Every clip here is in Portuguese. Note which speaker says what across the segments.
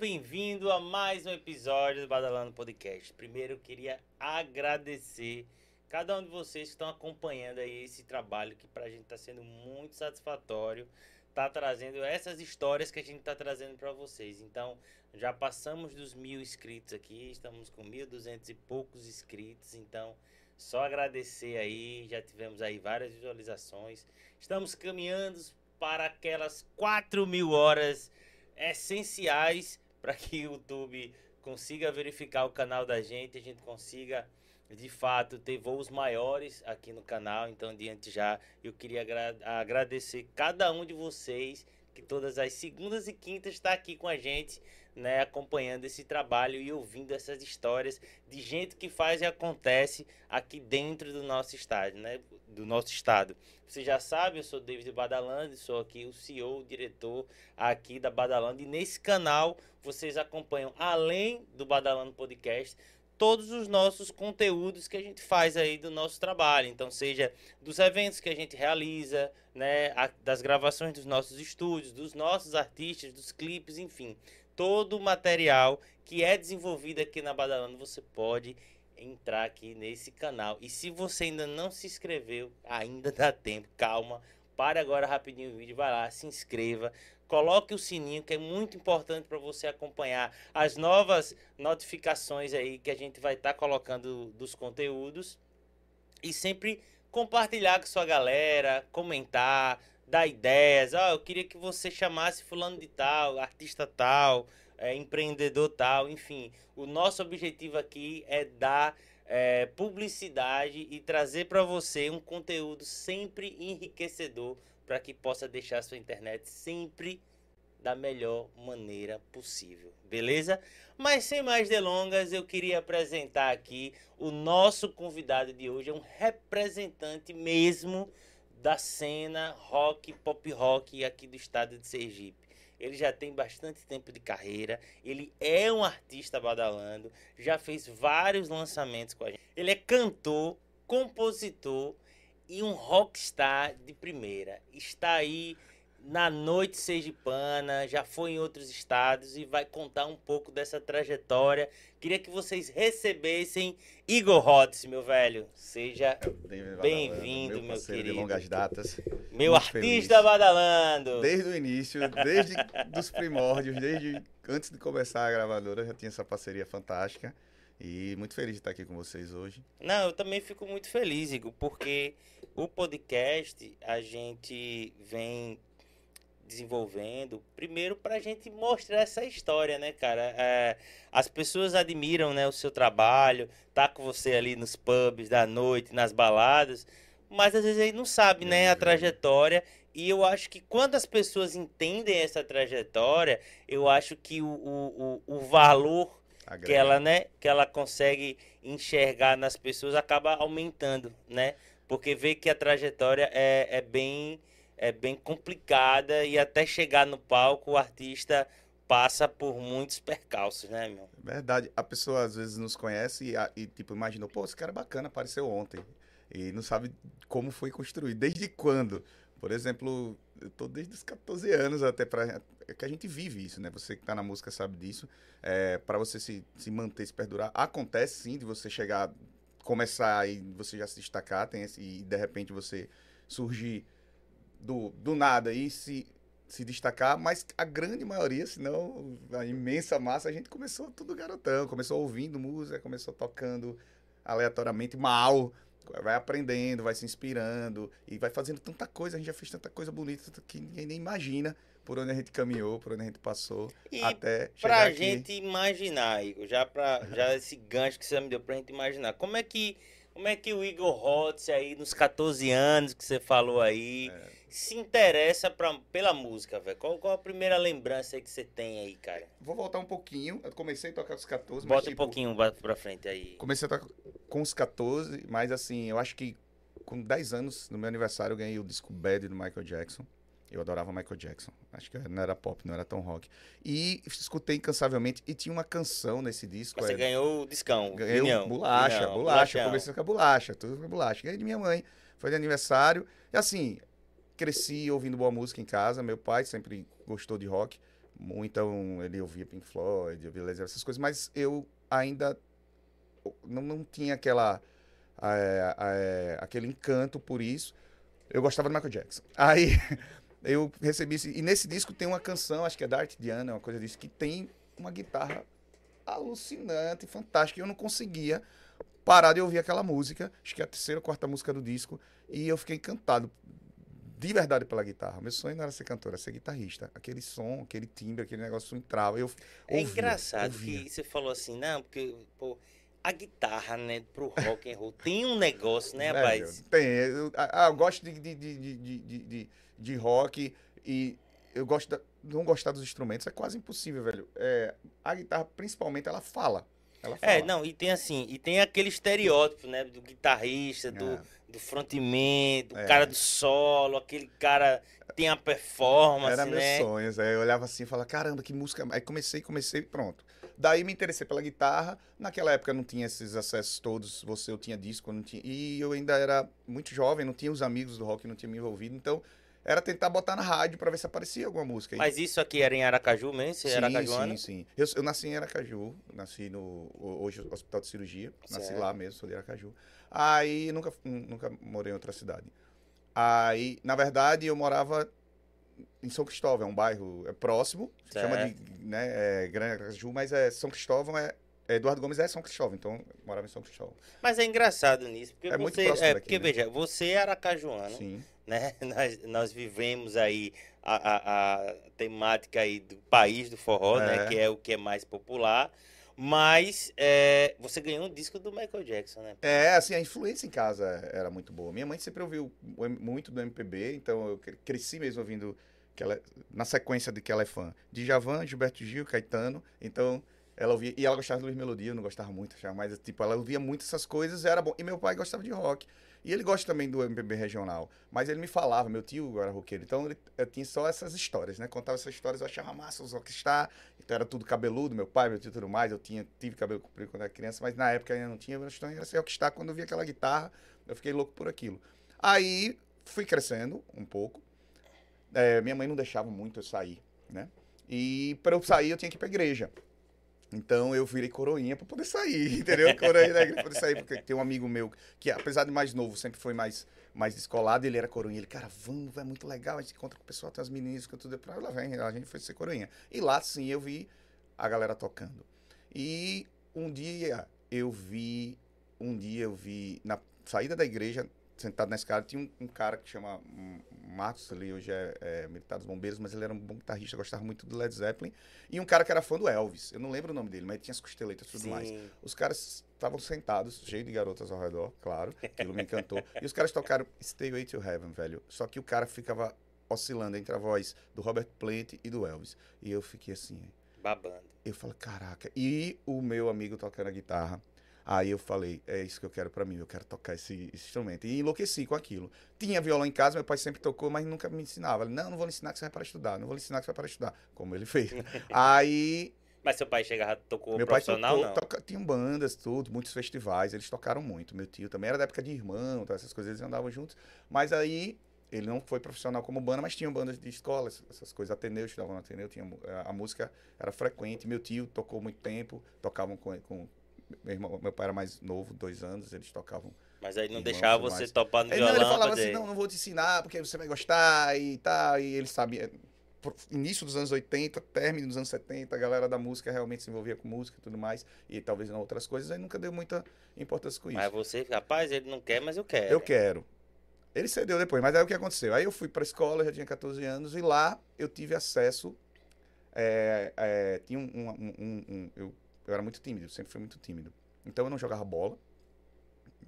Speaker 1: Bem-vindo a mais um episódio do Badalando Podcast. Primeiro, eu queria agradecer cada um de vocês que estão acompanhando aí esse trabalho que pra gente tá sendo muito satisfatório. Tá trazendo essas histórias que a gente tá trazendo para vocês. Então, já passamos dos mil inscritos aqui, estamos com mil duzentos e poucos inscritos. Então, só agradecer aí, já tivemos aí várias visualizações. Estamos caminhando para aquelas 4 mil horas essenciais para que o YouTube consiga verificar o canal da gente, a gente consiga de fato ter voos maiores aqui no canal. Então, diante já, eu queria agra agradecer cada um de vocês que todas as segundas e quintas está aqui com a gente né, acompanhando esse trabalho e ouvindo essas histórias de gente que faz e acontece aqui dentro do nosso estado, né, do nosso estado. Você já sabe, eu sou David Badalando, sou aqui o CEO, o diretor aqui da Badalando e nesse canal vocês acompanham além do Badalando Podcast todos os nossos conteúdos que a gente faz aí do nosso trabalho. Então, seja dos eventos que a gente realiza, né, das gravações dos nossos estúdios, dos nossos artistas, dos clipes, enfim todo o material que é desenvolvido aqui na Badalando, você pode entrar aqui nesse canal. E se você ainda não se inscreveu, ainda dá tempo, calma. Pare agora rapidinho o vídeo, vai lá, se inscreva, coloque o sininho que é muito importante para você acompanhar as novas notificações aí que a gente vai estar tá colocando dos conteúdos e sempre compartilhar com sua galera, comentar, dar ideias. Ah, eu queria que você chamasse fulano de tal, artista tal, é, empreendedor tal, enfim. O nosso objetivo aqui é dar é, publicidade e trazer para você um conteúdo sempre enriquecedor para que possa deixar sua internet sempre da melhor maneira possível, beleza? Mas sem mais delongas, eu queria apresentar aqui o nosso convidado de hoje, é um representante mesmo da cena rock, pop rock aqui do estado de Sergipe. Ele já tem bastante tempo de carreira, ele é um artista badalando, já fez vários lançamentos com a gente. Ele é cantor, compositor e um rockstar de primeira. Está aí na noite sergipana, já foi em outros estados e vai contar um pouco dessa trajetória. Queria que vocês recebessem Igor Rhodes, meu velho. Seja bem-vindo, meu, meu querido.
Speaker 2: De longas datas.
Speaker 1: Meu artista feliz. badalando.
Speaker 2: Desde o início, desde os primórdios, desde antes de começar a gravadora, já tinha essa parceria fantástica. E muito feliz de estar aqui com vocês hoje.
Speaker 1: Não, eu também fico muito feliz, Igor, porque o podcast a gente vem desenvolvendo, primeiro para a gente mostrar essa história, né, cara? É, as pessoas admiram, né, o seu trabalho, tá com você ali nos pubs da noite, nas baladas, mas às vezes aí não sabe, né, a trajetória. E eu acho que quando as pessoas entendem essa trajetória, eu acho que o, o, o, o valor que ela, né, que ela consegue enxergar nas pessoas acaba aumentando, né? Porque vê que a trajetória é, é bem é bem complicada e até chegar no palco o artista passa por muitos percalços, né, meu?
Speaker 2: Verdade. A pessoa às vezes nos conhece e, e tipo, imaginou, pô, esse cara é bacana, apareceu ontem. E não sabe como foi construído, desde quando. Por exemplo, eu tô desde os 14 anos até para é que a gente vive isso, né? Você que tá na música sabe disso. É, para você se, se manter, se perdurar, acontece sim de você chegar, começar e você já se destacar, tem esse, e de repente você surgir do, do nada e se, se destacar, mas a grande maioria, se não a imensa massa, a gente começou tudo garotão, começou ouvindo música, começou tocando aleatoriamente mal, vai aprendendo, vai se inspirando e vai fazendo tanta coisa, a gente já fez tanta coisa bonita que ninguém nem imagina por onde a gente caminhou, por onde a gente passou,
Speaker 1: e
Speaker 2: até
Speaker 1: chegar pra aqui. gente imaginar, Igor, já, pra, já esse gancho que você me deu pra gente imaginar, como é que, como é que o Igor Rotz aí, nos 14 anos que você falou aí, é se interessa pra, pela música, velho? Qual, qual a primeira lembrança que você tem aí, cara?
Speaker 2: Vou voltar um pouquinho. Eu comecei a tocar com os 14,
Speaker 1: Bota mas, tipo, um pouquinho pra frente aí.
Speaker 2: Comecei a tocar com os 14, mas assim, eu acho que com 10 anos, no meu aniversário, eu ganhei o disco Bad do Michael Jackson. Eu adorava Michael Jackson. Acho que não era pop, não era tão rock. E escutei incansavelmente. E tinha uma canção nesse disco.
Speaker 1: Você
Speaker 2: era...
Speaker 1: ganhou o discão.
Speaker 2: Ganhei bolacha, bolacha. Comecei com a bolacha, tudo com a bolacha. Ganhei de minha mãe. Foi de aniversário. E assim, cresci ouvindo boa música em casa. Meu pai sempre gostou de rock, então ele ouvia Pink Floyd, ouvia Led essas coisas, mas eu ainda não, não tinha aquela, é, é, aquele encanto por isso. Eu gostava do Michael Jackson. Aí eu recebi esse, e nesse disco tem uma canção, acho que é da Art Diana, uma coisa disso, que tem uma guitarra alucinante, fantástica, e eu não conseguia parar de ouvir aquela música, acho que é a terceira ou quarta música do disco, e eu fiquei encantado de verdade pela guitarra. Meu sonho não era ser cantor, era ser guitarrista. Aquele som, aquele timbre, aquele negócio entrava. Eu
Speaker 1: é ouvia, engraçado ouvia. que você falou assim, não, porque pô, a guitarra, né, pro rock and roll tem um negócio, né, rapaz?
Speaker 2: É, tem. Eu, ah, eu gosto de, de, de, de, de, de, rock e eu gosto de não gostar dos instrumentos é quase impossível, velho. É, a guitarra, principalmente, ela fala. Ela
Speaker 1: é, fala. É, não, e tem assim, e tem aquele estereótipo, né, do guitarrista, do, é. Do frontman, do é. cara do solo, aquele cara tem a performance,
Speaker 2: Era
Speaker 1: né?
Speaker 2: meus sonhos, aí eu olhava assim e falava, caramba, que música... Aí comecei, comecei, pronto. Daí me interessei pela guitarra. Naquela época não tinha esses acessos todos. Você eu tinha disco, não tinha. E eu ainda era muito jovem, não tinha os amigos do rock, não tinha me envolvido. Então era tentar botar na rádio para ver se aparecia alguma música.
Speaker 1: Mas isso aqui era em Aracaju mesmo?
Speaker 2: Sim,
Speaker 1: Aracajuana?
Speaker 2: sim, sim. Eu, eu, nasci em Aracaju, nasci no hoje Hospital de Cirurgia, nasci certo. lá mesmo, sou de Aracaju. Aí nunca nunca morei em outra cidade. Aí, na verdade, eu morava em São Cristóvão, é um bairro é próximo, se chama de né, é, Grande Aracaju, mas é São Cristóvão é Eduardo Gomes é São Cristóvão, então morava em São Cristóvão.
Speaker 1: Mas é engraçado nisso, porque é você, muito próximo é, daqui, porque né? veja, você é aracajuano, Sim. né? Nós, nós vivemos aí a, a, a, temática aí do país do forró, né? é. né, que é o que é mais popular. Mas é, você ganhou um disco do Michael Jackson, né?
Speaker 2: É, assim, a influência em casa era muito boa. Minha mãe sempre ouviu muito do MPB, então eu cresci mesmo ouvindo que ela, na sequência de que ela é fã de Javan, Gilberto Gil, Caetano. Então, ela ouvia. E ela gostava de Luiz Melodia, eu não gostava muito, achava mais. Tipo, ela ouvia muito essas coisas, era bom. E meu pai gostava de rock. E ele gosta também do MPB regional. Mas ele me falava, meu tio era roqueiro. Então ele, eu tinha só essas histórias, né? Contava essas histórias, eu achava massa os rockstar. Então era tudo cabeludo, meu pai, meu tio tudo mais. Eu tinha, tive cabelo comprido quando era criança, mas na época ainda não tinha. Sonho era ser rockstar. Quando eu vi aquela guitarra, eu fiquei louco por aquilo. Aí fui crescendo um pouco. É, minha mãe não deixava muito eu sair, né? E para eu sair, eu tinha que ir pra igreja. Então eu virei coroinha para poder sair, entendeu? Coroinha da igreja pra poder sair, porque tem um amigo meu que, apesar de mais novo, sempre foi mais, mais descolado, ele era coroinha. Ele, cara, vamos, é muito legal, a gente encontra com o pessoal, tem as meninas, que tudo. Pra lá vem, a gente foi ser coroinha. E lá sim eu vi a galera tocando. E um dia eu vi, um dia eu vi, na saída da igreja, sentado na escada, tinha um, um cara que chama Marcos, ele hoje é, é, militar dos bombeiros, mas ele era um bom guitarrista, gostava muito do Led Zeppelin. E um cara que era fã do Elvis, eu não lembro o nome dele, mas tinha as costeletas e tudo Sim. mais. Os caras estavam sentados, cheio de garotas ao redor, claro, aquilo me encantou. e os caras tocaram Stay Way to Heaven, velho. Só que o cara ficava oscilando entre a voz do Robert Plant e do Elvis. E eu fiquei assim...
Speaker 1: Babando.
Speaker 2: Eu falei, caraca. E o meu amigo tocando a guitarra, Aí eu falei, é isso que eu quero para mim, eu quero tocar esse, esse, instrumento. E enlouqueci com aquilo. Tinha violão em casa, meu pai sempre tocou, mas nunca me ensinava. Ele, não, não vou lhe ensinar que você vai para estudar, não vou lhe ensinar que você vai para estudar, como ele fez. Aí...
Speaker 1: Mas seu pai chegava, tocou
Speaker 2: meu
Speaker 1: profissional,
Speaker 2: pai tocou, toca, tinham bandas, tudo, muitos festivais, eles tocaram muito. Meu tio também era da época de irmão, tá, essas coisas, eles andavam juntos. Mas aí ele não foi profissional como banda, mas tinha bandas de escola, essas coisas. Ateneu, estudavam no Ateneu, tinha, a, a, música era frequente. Meu tio tocou muito tempo, tocavam com, com meu, irmão, meu pai era mais novo, dois anos, eles tocavam.
Speaker 1: Mas aí não deixava você mais. topar no violão?
Speaker 2: Não, ele falava assim, não, não vou te ensinar, porque você vai gostar e tal. E ele sabia. Início dos anos 80, término dos anos 70, a galera da música realmente se envolvia com música e tudo mais, e talvez em outras coisas, aí nunca deu muita importância com isso.
Speaker 1: Mas você, rapaz, ele não quer, mas eu quero.
Speaker 2: Eu quero. Ele cedeu depois, mas aí o que aconteceu? Aí eu fui para a escola, já tinha 14 anos, e lá eu tive acesso. É, é, tinha um, um, um, um, Eu eu era muito tímido, sempre fui muito tímido. Então eu não jogava bola,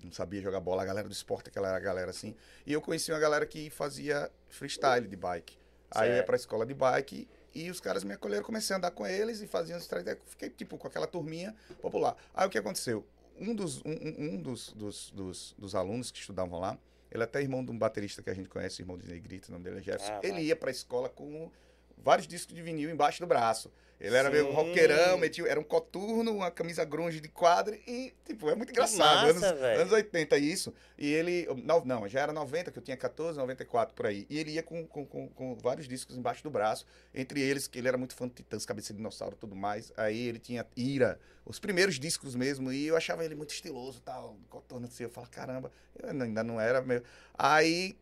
Speaker 2: não sabia jogar bola. A galera do esporte, aquela era a galera assim. E eu conheci uma galera que fazia freestyle de bike. Aí eu ia pra escola de bike e os caras me acolheram, comecei a andar com eles e faziam estratégia. Fiquei, tipo, com aquela turminha popular. Aí o que aconteceu? Um dos, um, um dos, dos, dos, dos, alunos que estudavam lá, ele é até irmão de um baterista que a gente conhece, irmão de Negrito, o nome dele é Jefferson. Ah, ele ia pra escola com vários discos de vinil embaixo do braço. Ele era meio
Speaker 1: Sim.
Speaker 2: roqueirão, metia, era um coturno, uma camisa grunge de quadro e, tipo, é muito engraçado.
Speaker 1: massa,
Speaker 2: anos, anos 80 isso. E ele, não, não, já era 90, que eu tinha 14, 94 por aí. E ele ia com, com, com, com vários discos embaixo do braço, entre eles, que ele era muito fã de Titãs, Cabeça de Dinossauro e tudo mais. Aí ele tinha Ira, os primeiros discos mesmo, e eu achava ele muito estiloso e tal, coturno assim. Eu falava, caramba, eu ainda não era meu. Aí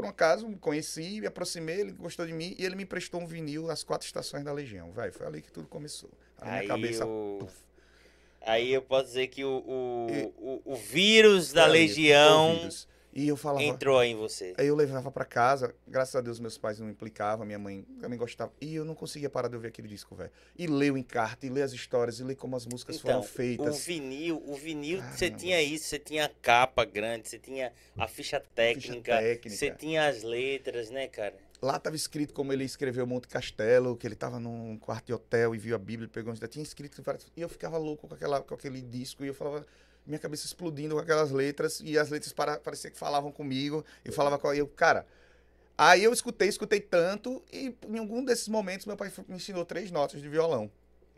Speaker 2: por um acaso, me conheci, me aproximei, ele gostou de mim e ele me emprestou um vinil As Quatro Estações da Legião. Vai, foi ali que tudo começou. A minha
Speaker 1: Aí
Speaker 2: cabeça.
Speaker 1: o-
Speaker 2: puf,
Speaker 1: Aí eu posso dizer que o, o,
Speaker 2: E-
Speaker 1: o, o vírus da Legião.
Speaker 2: E eu falava.
Speaker 1: entrou em você.
Speaker 2: Aí eu levava pra casa, graças a Deus meus pais não implicavam, minha mãe também gostava. E eu não conseguia parar de ouvir aquele disco, velho. E ler o encarte, e ler as histórias, e ler como as músicas
Speaker 1: Então,
Speaker 2: foram
Speaker 1: O
Speaker 2: feitas.
Speaker 1: vinil, o vinil, você
Speaker 2: Caramba.
Speaker 1: tinha isso, você tinha a capa grande, você tinha a ficha técnica,
Speaker 2: técnica.
Speaker 1: você tinha as letras, né, cara?
Speaker 2: Lá tava escrito como ele escreveu Monte Castelo, que ele tava num quarto de hotel e viu a Bíblia, pegou onde tinha escrito várias... E eu ficava louco com, aquela, com aquele disco e eu falava, minha cabeça explodindo com aquelas letras e as letras para, parecia que falavam comigo e falava com eu, cara. Aí eu escutei, escutei tanto e em algum desses momentos meu pai me ensinou três notas de violão.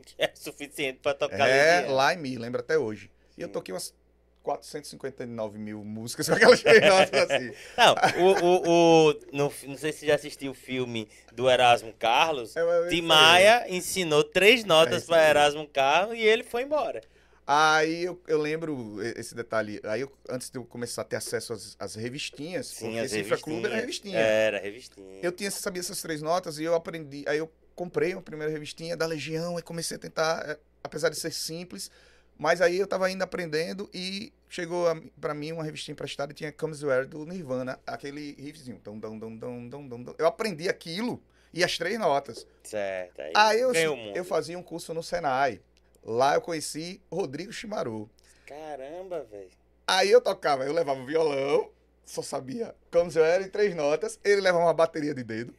Speaker 1: É suficiente pra tocar
Speaker 2: É, lá em mim, lembro até hoje. E eu
Speaker 1: Sim.
Speaker 2: toquei umas 459 mil músicas com aquelas três notas assim.
Speaker 1: Não, o, o, o, não, não sei se você já assistiu o filme do Erasmo Carlos.
Speaker 2: É, é
Speaker 1: Tim. Maia ensinou três
Speaker 2: É
Speaker 1: notas
Speaker 2: isso
Speaker 1: para. Erasmo Carlos e ele foi embora.
Speaker 2: Aí eu, eu lembro esse detalhe. Aí eu, antes de eu começar a ter acesso às, às revistinhas,
Speaker 1: Sim,
Speaker 2: porque
Speaker 1: as
Speaker 2: Cifra Clube era revistinha.
Speaker 1: Era, revistinha.
Speaker 2: Eu tinha, sabia essas três notas e eu aprendi. Aí eu comprei uma primeira revistinha da Legião e comecei a tentar, eh, apesar de ser simples, mas aí eu tava ainda aprendendo e chegou a, pra mim uma revistinha emprestada e tinha Comes Where do Nirvana, aquele riffzinho. Dum, dum, dum, dum, dum, dum. Eu aprendi aquilo e as três notas.
Speaker 1: Certo. Aí,
Speaker 2: Aí eu, eu fazia um curso no Senai. Lá eu conheci Rodrigo Chimaru.
Speaker 1: Caramba, velho.
Speaker 2: Aí eu tocava, eu levava o violão, só sabia como eu era em três notas, ele levava uma bateria de dedo.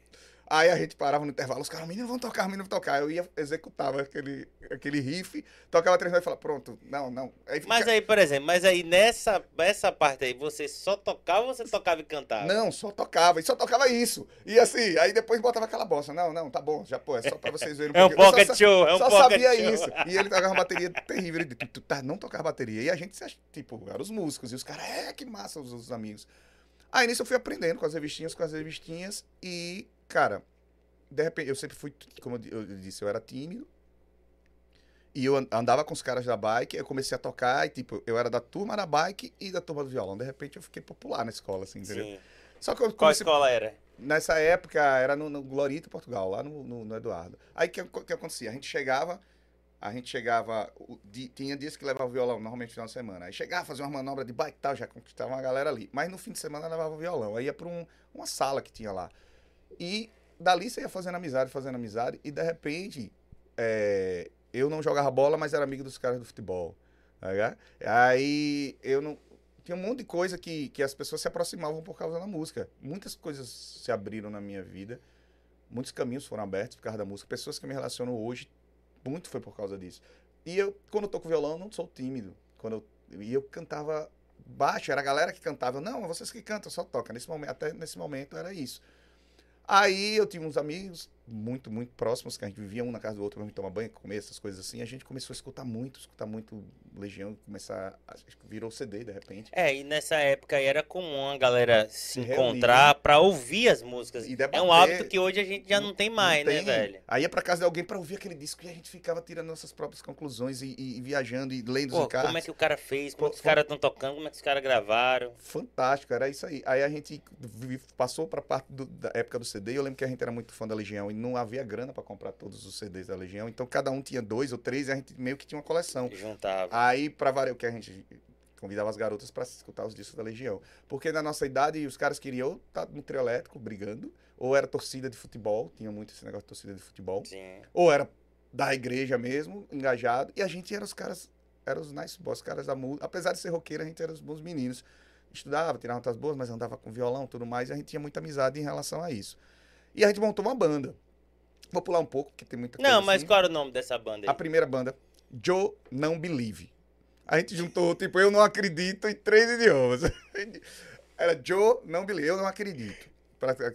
Speaker 2: Aí a gente parava no intervalo, os caras, menino, vão tocar, menino, vão tocar. Eu ia, executava aquele, aquele riff, tocava três notas e falava, pronto, não, não. Aí fica-
Speaker 1: Mas aí, por exemplo, mas aí nessa essa parte aí, você só tocava ou você tocava e cantava?
Speaker 2: Não, só tocava, e só tocava isso. E assim, aí depois botava aquela bossa. Não, não, tá bom, já pô, é só pra vocês verem.
Speaker 1: É um pocket
Speaker 2: só,
Speaker 1: show, é um
Speaker 2: só
Speaker 1: pocket
Speaker 2: sabia
Speaker 1: show.
Speaker 2: isso. E ele tocava bateria terrível. Ele tu- tu- tá, não tocava bateria. E a gente, tipo, eram os músicos. E os caras, é, que massa, os, os amigos. Aí nisso eu fui aprendendo com as revistinhas, com as revistinhas. E, cara, de repente, eu sempre fui, como eu di- eu disse, eu era tímido. E eu an- andava com os caras da bike, eu comecei a tocar, e tipo, eu era da turma da bike e da turma do violão. De repente eu fiquei popular na escola, assim, entendeu?
Speaker 1: Sim.
Speaker 2: Só que eu
Speaker 1: Qual
Speaker 2: comecei,
Speaker 1: escola era?
Speaker 2: Nessa época era no, no Glorito, Portugal, lá no, no, no Eduardo. Aí o que, que acontecia? A gente chegava, a gente chegava, tinha dias que levava o violão, normalmente no final de semana. Aí chegava, fazia uma manobra de bike e tal, já conquistava uma galera ali. Mas no fim de semana levava o violão. Aí ia pra um- uma sala que tinha lá. E dali você ia fazendo amizade, fazendo amizade, e de repente é, eu não jogava bola, mas era amigo dos caras do futebol. tá? Aí eu não. Tinha um monte de coisa que, que as pessoas se aproximavam por causa da música. Muitas coisas se abriram na minha vida. Muitos caminhos foram abertos por causa da música. Pessoas que me relacionam hoje, muito foi por causa disso. E eu, quando eu toco violão, não sou tímido. Quando eu, e eu cantava baixo, era a galera que cantava. Não, vocês que cantam, só toca. Nesse momento, até nesse momento era isso. Aí eu tinha uns amigos muito, muito próximos, que a gente vivia um na casa do outro, pra gente tomar banho, comer, essas coisas assim. A gente começou a escutar muito, escutar muito Legião, começar. Que virou CD de repente.
Speaker 1: É, e nessa época aí era comum a galera se
Speaker 2: Se
Speaker 1: encontrar pra ouvir as músicas.
Speaker 2: E
Speaker 1: É
Speaker 2: debater.
Speaker 1: um hábito que hoje a gente já não tem mais,
Speaker 2: Não
Speaker 1: né,
Speaker 2: tem.
Speaker 1: velho?
Speaker 2: Aí ia pra casa de alguém pra ouvir aquele disco e a gente ficava tirando nossas próprias conclusões e, e- e viajando e lendo os
Speaker 1: Pô,
Speaker 2: encartes.
Speaker 1: como é que o cara fez? Como é que os
Speaker 2: Foi-
Speaker 1: caras estão tocando? Como é que os caras gravaram?
Speaker 2: Fantástico, era isso aí. Aí a gente passou pra parte do- da época do CD. Eu lembro que a gente era muito fã da Legião e não havia grana pra comprar todos os CDs da Legião. Então cada um tinha dois ou três e a gente meio que tinha uma coleção.
Speaker 1: Juntava.
Speaker 2: Aí, pra variar o que a gente convidava as garotas pra escutar os discos da Legião. Porque na nossa idade os caras queriam estar no trio elétrico brigando, ou era torcida de futebol, tinha muito esse negócio de torcida de futebol,
Speaker 1: Sim.
Speaker 2: ou era da igreja mesmo, engajado, e a gente era os caras, eram os nice boys, caras da música. Apesar de ser roqueiro, a gente era os bons meninos. Estudava, tirava notas boas, mas andava com violão e tudo mais, e a gente tinha muita amizade em relação a isso. E a gente montou uma banda. Vou pular um pouco, porque tem muita coisa
Speaker 1: Não, mas
Speaker 2: assim.
Speaker 1: qual era o nome dessa banda
Speaker 2: A
Speaker 1: aí?
Speaker 2: primeira banda, Joe Não Believe. A gente juntou, tipo, eu não acredito em três idiomas. Era Joe Não Believe, eu não acredito.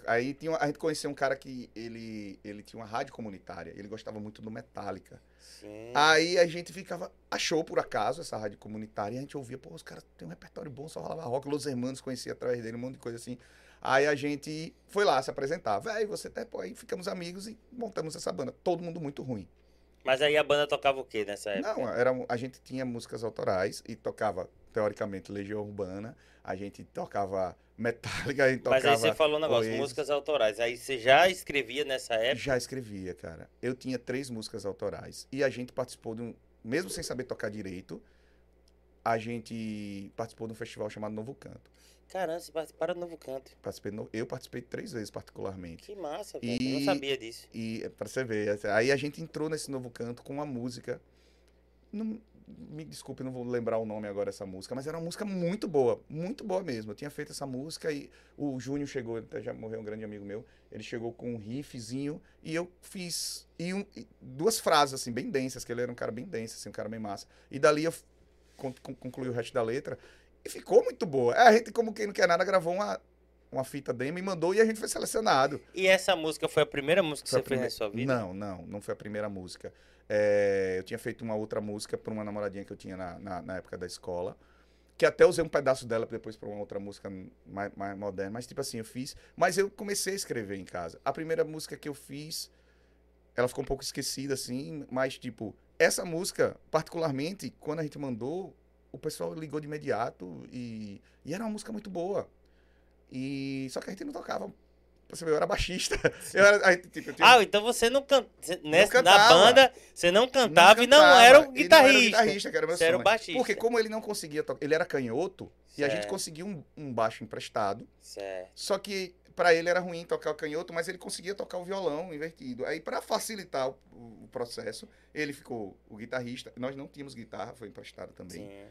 Speaker 2: aí tinha, a gente conheceu um cara que ele, ele tinha uma rádio comunitária. Ele gostava muito do Metallica.
Speaker 1: Sim.
Speaker 2: Aí a gente ficava. Achou por acaso essa rádio comunitária e a gente ouvia, pô, os caras têm um repertório bom, só rolava rock. Los Hermanos conhecia através dele, um monte de coisa assim. Aí a gente foi lá se apresentar. Véi, você até, pô, aí ficamos amigos e montamos essa banda. Todo mundo muito ruim.
Speaker 1: Mas aí a banda tocava o quê nessa época?
Speaker 2: Não, era, a gente tinha músicas autorais e tocava, teoricamente, Legião Urbana. A gente tocava Metallica, a gente
Speaker 1: Mas
Speaker 2: tocava.
Speaker 1: aí você falou um negócio,
Speaker 2: Oasis.
Speaker 1: músicas autorais. Aí você já escrevia nessa época?
Speaker 2: Já escrevia, cara. Eu tinha três músicas autorais. E a gente participou de um. Mesmo sem saber tocar direito, a gente participou de um festival chamado Novo Canto.
Speaker 1: Caramba, você participaram do Novo Canto.
Speaker 2: Participei no- eu participei três vezes, particularmente.
Speaker 1: Que massa, velho. Eu
Speaker 2: E-
Speaker 1: não sabia disso.
Speaker 2: E pra você ver, aí a gente entrou nesse novo canto com uma música. Não, me desculpe, não vou lembrar o nome agora dessa música, mas era uma música muito boa, muito boa mesmo. Eu tinha feito essa música e o Júnior chegou, até já morreu um grande amigo meu, ele chegou com um riffzinho e eu fiz e um- e duas frases assim bem densas, que ele era um cara bem denso, assim, um cara bem massa. E dali eu con- con- concluí o resto da letra e ficou muito boa. A gente, como quem não quer nada, gravou uma uma fita demo e mandou e a gente foi selecionado.
Speaker 1: E essa música foi a primeira música que
Speaker 2: Foi
Speaker 1: você
Speaker 2: a
Speaker 1: fez na
Speaker 2: prime-
Speaker 1: sua vida?
Speaker 2: Não, não, não foi a primeira música. É, eu tinha feito uma outra música para uma namoradinha que eu tinha na, na, na época da escola. Que até usei um pedaço dela depois para uma outra música mais, mais moderna. Mas, tipo assim, eu fiz. Mas eu comecei a escrever em casa. A primeira música que eu fiz, ela ficou um pouco esquecida, assim. Mas, tipo, essa música, particularmente, quando a gente mandou, o pessoal ligou de imediato. E, e era uma música muito boa. E só que a gente não tocava. Você vê, eu era baixista. Eu era, gente, tipo, eu tinha-
Speaker 1: Ah, então você não cantava. Nessa, na
Speaker 2: cantava.
Speaker 1: banda, você não cantava, e não
Speaker 2: cantava,
Speaker 1: era o
Speaker 2: e não
Speaker 1: guitarrista.
Speaker 2: guitarrista, que era meu
Speaker 1: Você era o
Speaker 2: sonho.
Speaker 1: baixista.
Speaker 2: Porque como ele não conseguia tocar, ele era canhoto, e a gente
Speaker 1: Certo.
Speaker 2: conseguiu um, um baixo emprestado,
Speaker 1: Certo.
Speaker 2: só que pra ele era ruim tocar o canhoto, mas ele conseguia tocar o violão invertido. Aí pra facilitar o, o processo, ele ficou o guitarrista. Nós não tínhamos guitarra, foi emprestado também.
Speaker 1: Sim.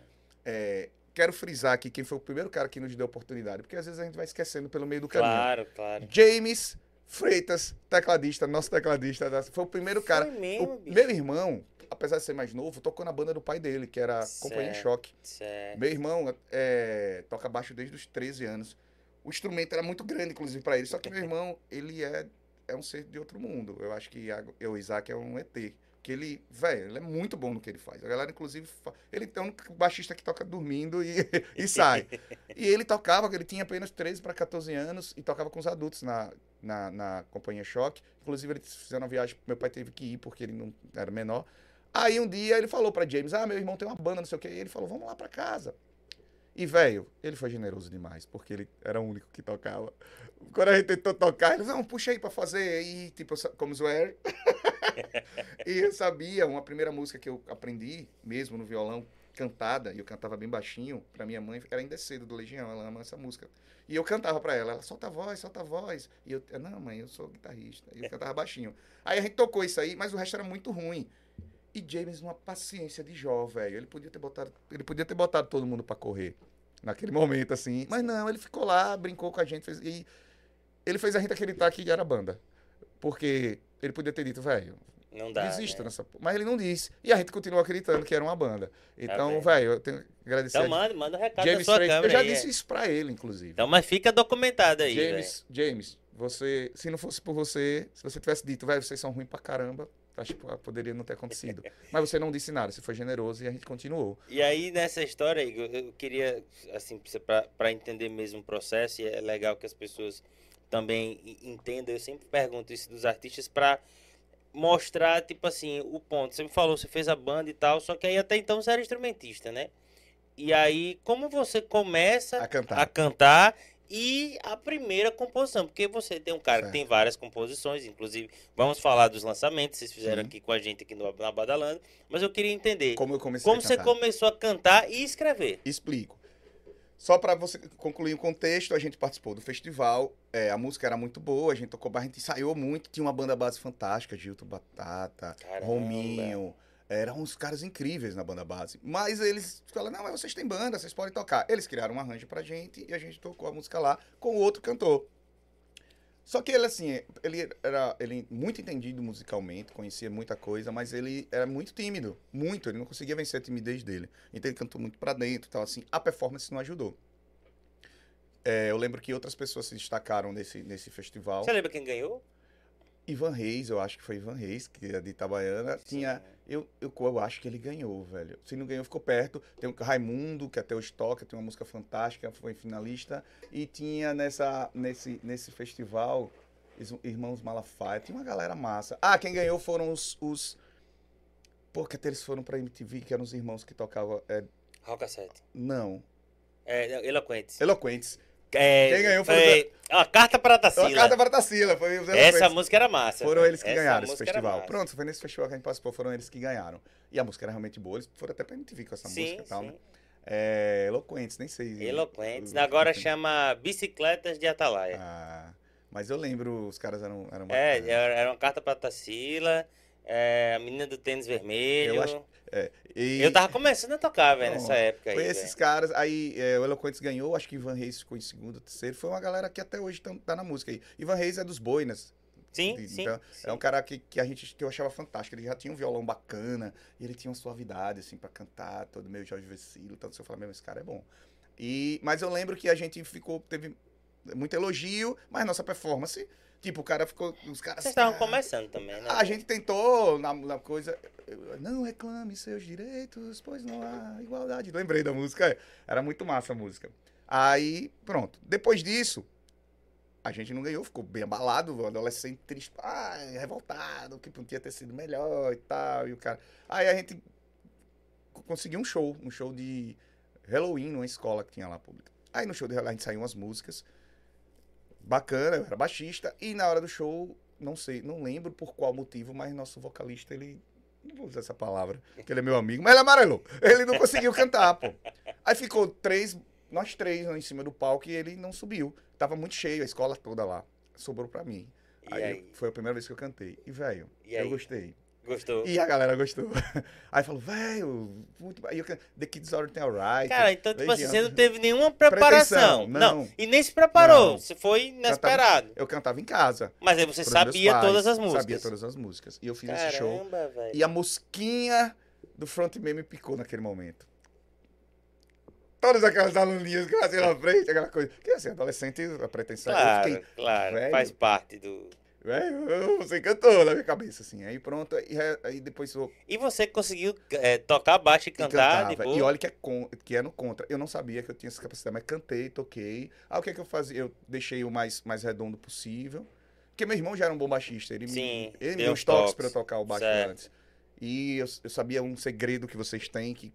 Speaker 2: É, quero frisar aqui quem foi o primeiro cara que nos deu oportunidade, porque às vezes a gente vai esquecendo pelo meio do caminho.
Speaker 1: Claro, claro.
Speaker 2: James Freitas, tecladista, nosso tecladista, foi o primeiro cara.
Speaker 1: Foi mesmo,
Speaker 2: O meu irmão, apesar de ser mais novo, tocou na banda do pai dele, que era
Speaker 1: Certo.
Speaker 2: Companhia em Choque.
Speaker 1: Certo.
Speaker 2: Meu irmão é, toca baixo desde os 13 anos. O instrumento era muito grande, inclusive, para ele. Só que meu irmão, ele é, é um ser de outro mundo. Eu acho que eu, o Isaac é um ET. Que ele, velho, ele é muito bom no que ele faz. A galera, inclusive, ele é um baixista que toca dormindo e, e sai. E ele tocava, ele tinha apenas 13 para 14 anos e tocava com os adultos na, na, na companhia Choque. Inclusive, eles fizeram uma viagem, meu pai teve que ir porque ele não era menor. Aí um dia ele falou para James: Ah, meu irmão tem uma banda, não sei o quê. E ele falou: Vamos lá para casa. E, velho, ele foi generoso demais, porque ele era o único que tocava. Quando a gente tentou tocar, ele não, puxa aí pra fazer. E, tipo, como Zoer. e eu sabia, uma primeira música que eu aprendi, mesmo no violão, cantada, e eu cantava bem baixinho, pra minha mãe, era Ainda é Cedo, do Legião, ela ama essa música. E eu cantava pra ela, ela, solta a voz, solta a voz. E eu, não, mãe, eu sou guitarrista. E eu cantava baixinho. Aí a gente tocou isso aí, mas o resto era muito ruim. E James, uma paciência de Jó, velho. Ele podia ter botado, ele podia ter botado todo mundo pra correr naquele momento, assim. Mas não, ele ficou lá, brincou com a gente. Fez, e ele fez a gente acreditar que era banda. Porque ele podia ter dito, velho,
Speaker 1: Não dá.
Speaker 2: desista
Speaker 1: né?
Speaker 2: nessa. Mas ele não disse. E a gente continuou acreditando que era uma banda. Então,
Speaker 1: vendo?
Speaker 2: velho, eu tenho que agradecer.
Speaker 1: Então manda, manda um recado
Speaker 2: James
Speaker 1: na sua câmera
Speaker 2: Eu já
Speaker 1: aí.
Speaker 2: disse
Speaker 1: é.
Speaker 2: isso pra ele, inclusive.
Speaker 1: Então, mas fica documentado aí.
Speaker 2: James, James, você, se não fosse por você, se você tivesse dito, velho, vocês são ruins pra caramba, acho que poderia não ter acontecido. Mas você não disse nada, você foi generoso e a gente continuou.
Speaker 1: E aí, nessa história, Igor, eu queria, assim, para entender mesmo o processo, e é legal que as pessoas também e- entendam, eu sempre pergunto isso dos artistas para mostrar, tipo assim, o ponto. Você me falou, você fez a banda e tal, só que aí até então você era instrumentista, né? E aí, como você começa
Speaker 2: A cantar.
Speaker 1: a cantar e a primeira composição, porque você tem um cara
Speaker 2: Certo.
Speaker 1: que tem várias composições, inclusive vamos falar dos lançamentos, vocês fizeram
Speaker 2: Sim.
Speaker 1: aqui com a gente aqui no, na Badalando, mas eu queria entender
Speaker 2: Como eu comecei
Speaker 1: como você
Speaker 2: cantar.
Speaker 1: começou a cantar e escrever.
Speaker 2: Explico. Só para você concluir o contexto, a gente participou do festival, é, a música era muito boa, a gente tocou, a gente ensaiou muito, tinha uma banda base fantástica, Gilto Batata,
Speaker 1: Caramba.
Speaker 2: Rominho, eram uns caras incríveis na banda base. Mas eles falaram, não, mas vocês têm banda, vocês podem tocar. Eles criaram um arranjo pra gente e a gente tocou a música lá com o outro cantor. Só que ele, assim, ele era ele muito entendido musicalmente, conhecia muita coisa, mas ele era muito tímido, muito, ele não conseguia vencer a timidez dele. Então ele cantou muito pra dentro e tal, assim, a performance não ajudou. é, eu lembro que outras pessoas se destacaram nesse, nesse festival.
Speaker 1: Você lembra quem ganhou?
Speaker 2: Ivan Reis, eu acho que foi Ivan Reis, que é de Itabaiana. Tinha. Eu, eu, eu acho que ele ganhou, velho. Se não ganhou, ficou perto. Tem o Raimundo, que até o toca, tem uma música fantástica, foi finalista. E tinha nessa, nesse, nesse festival, Irmãos Malafaia, tinha uma galera massa. Ah, quem ganhou foram os. os... Pô, que até eles foram pra MTV, que eram os irmãos que tocavam. É,
Speaker 1: 7.
Speaker 2: não.
Speaker 1: É, Eloquentes.
Speaker 2: Eloquentes.
Speaker 1: É,
Speaker 2: Quem ganhou foi
Speaker 1: foi... A Carta para a
Speaker 2: Então, a. Carta para Tarsila, foi
Speaker 1: Essa
Speaker 2: Eloquentes.
Speaker 1: música era massa.
Speaker 2: Foram eles que
Speaker 1: Essa
Speaker 2: ganharam esse festival. Pronto, foi nesse festival que a gente participou, foram eles que ganharam. E a música era realmente boa, eles foram até pra MTV com essa
Speaker 1: Sim,
Speaker 2: música e tal,
Speaker 1: sim.
Speaker 2: né? É, eloquentes, nem sei.
Speaker 1: Eloquentes. Agora chama Bicicletas de Atalaia.
Speaker 2: Ah, mas eu lembro, os caras eram, eram
Speaker 1: é, era uma carta pra Tarsila. é, a menina do tênis vermelho.
Speaker 2: Eu acho- É, e
Speaker 1: Eu tava começando a tocar, velho, nessa época aí.
Speaker 2: foi esses
Speaker 1: velho.
Speaker 2: caras, aí é, o Eloquentes ganhou, acho que Ivan Reis ficou em segundo, terceiro. Foi uma galera que até hoje tá, tá na música aí. Ivan Reis é dos Boinas.
Speaker 1: Sim,
Speaker 2: então,
Speaker 1: sim.
Speaker 2: É um cara que, que a gente que eu achava fantástico. Ele já tinha um violão bacana, e ele tinha uma suavidade, assim, pra cantar, todo meio Jorge Vecilo, tanto. Se eu falar mesmo, esse cara é bom. E, mas eu lembro que a gente ficou, teve muito elogio, mas nossa performance, tipo, o cara ficou. Os caras.
Speaker 1: Vocês estavam
Speaker 2: ah,
Speaker 1: começando também, né?
Speaker 2: A gente tentou na, na coisa. Não reclame seus direitos, pois não há igualdade. Lembrei da música. é. Era muito massa a música. Aí, pronto. Depois disso, a gente não ganhou, ficou bem abalado, o adolescente triste, ai, revoltado, que podia ter sido melhor e tal. E o cara. Aí a gente co- conseguiu um show, um show de Halloween numa escola que tinha lá pública. Aí no show de Halloween a gente saiu umas músicas. Bacana, eu era baixista. E na hora do show, não sei, não lembro por qual motivo, mas nosso vocalista, ele. Não vou usar essa palavra, que ele é meu amigo, mas ele amarelou. Ele não conseguiu cantar, pô. Aí ficou três, nós três em cima do palco e ele não subiu. Tava muito cheio, a escola toda lá. Sobrou pra mim. Aí,
Speaker 1: aí?
Speaker 2: foi a primeira vez que eu cantei. E, velho, eu
Speaker 1: aí?
Speaker 2: gostei.
Speaker 1: Gostou?
Speaker 2: E a galera gostou. Aí falou, velho, muito. Can... The Kids Are Alright.
Speaker 1: Cara, então, tipo assim, você não teve nenhuma preparação.
Speaker 2: Não.
Speaker 1: não. E nem se preparou.
Speaker 2: Não.
Speaker 1: Você foi inesperado.
Speaker 2: Eu cantava em casa.
Speaker 1: Mas aí você sabia
Speaker 2: pais,
Speaker 1: todas as músicas.
Speaker 2: Sabia todas as músicas. E eu fiz esse show.
Speaker 1: Caramba, velho.
Speaker 2: E a mosquinha do frontman me picou naquele momento. Todas aquelas aluninhas que eu na frente, aquela coisa. Que assim, adolescente, a pretensão.
Speaker 1: Claro,
Speaker 2: Eu fiquei,
Speaker 1: claro. Faz parte do.
Speaker 2: Eu- você cantou na minha cabeça, assim. Aí pronto, e aí depois eu
Speaker 1: E você conseguiu é, tocar baixo e
Speaker 2: e
Speaker 1: cantar
Speaker 2: cantava.
Speaker 1: boa?
Speaker 2: E olha que é, con, que é no contra. Eu não sabia que eu tinha essa capacidade, mas cantei, toquei. Aí o que é que eu fazia? Eu deixei o mais, mais redondo possível. Porque meu irmão já era um bom baixista. Ele
Speaker 1: Sim,
Speaker 2: me, ele me
Speaker 1: deu uns
Speaker 2: os toques
Speaker 1: toques.
Speaker 2: para eu tocar o baixo
Speaker 1: Certo.
Speaker 2: antes. E eu, eu sabia um segredo que vocês têm, que,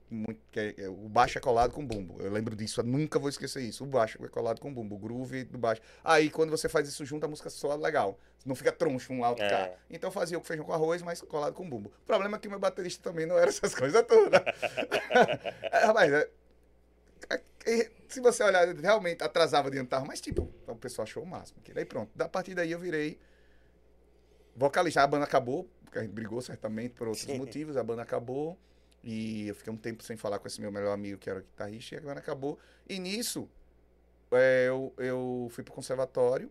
Speaker 2: que é, é, o baixo é colado com bumbo. Eu lembro disso, eu nunca vou esquecer isso. O baixo é colado com bumbo, o groove do baixo. Aí quando você faz isso junto, a música soa legal. Não fica troncho um alto
Speaker 1: É.
Speaker 2: cá. Então eu fazia o feijão com arroz, mas colado com bumbo. O problema é que meu baterista também não era essas coisas todas. é, rapaz, é- é- é- se você olhar, realmente atrasava de andar, mas tipo, o pessoal achou o máximo. Aí pronto, da partir daí eu virei vocalista. A banda acabou, porque a gente brigou certamente por outros
Speaker 1: Sim.
Speaker 2: motivos, a banda acabou. E eu fiquei um tempo sem falar com esse meu melhor amigo, que era o guitarrista, e a banda acabou. E nisso, é, eu, eu fui pro conservatório.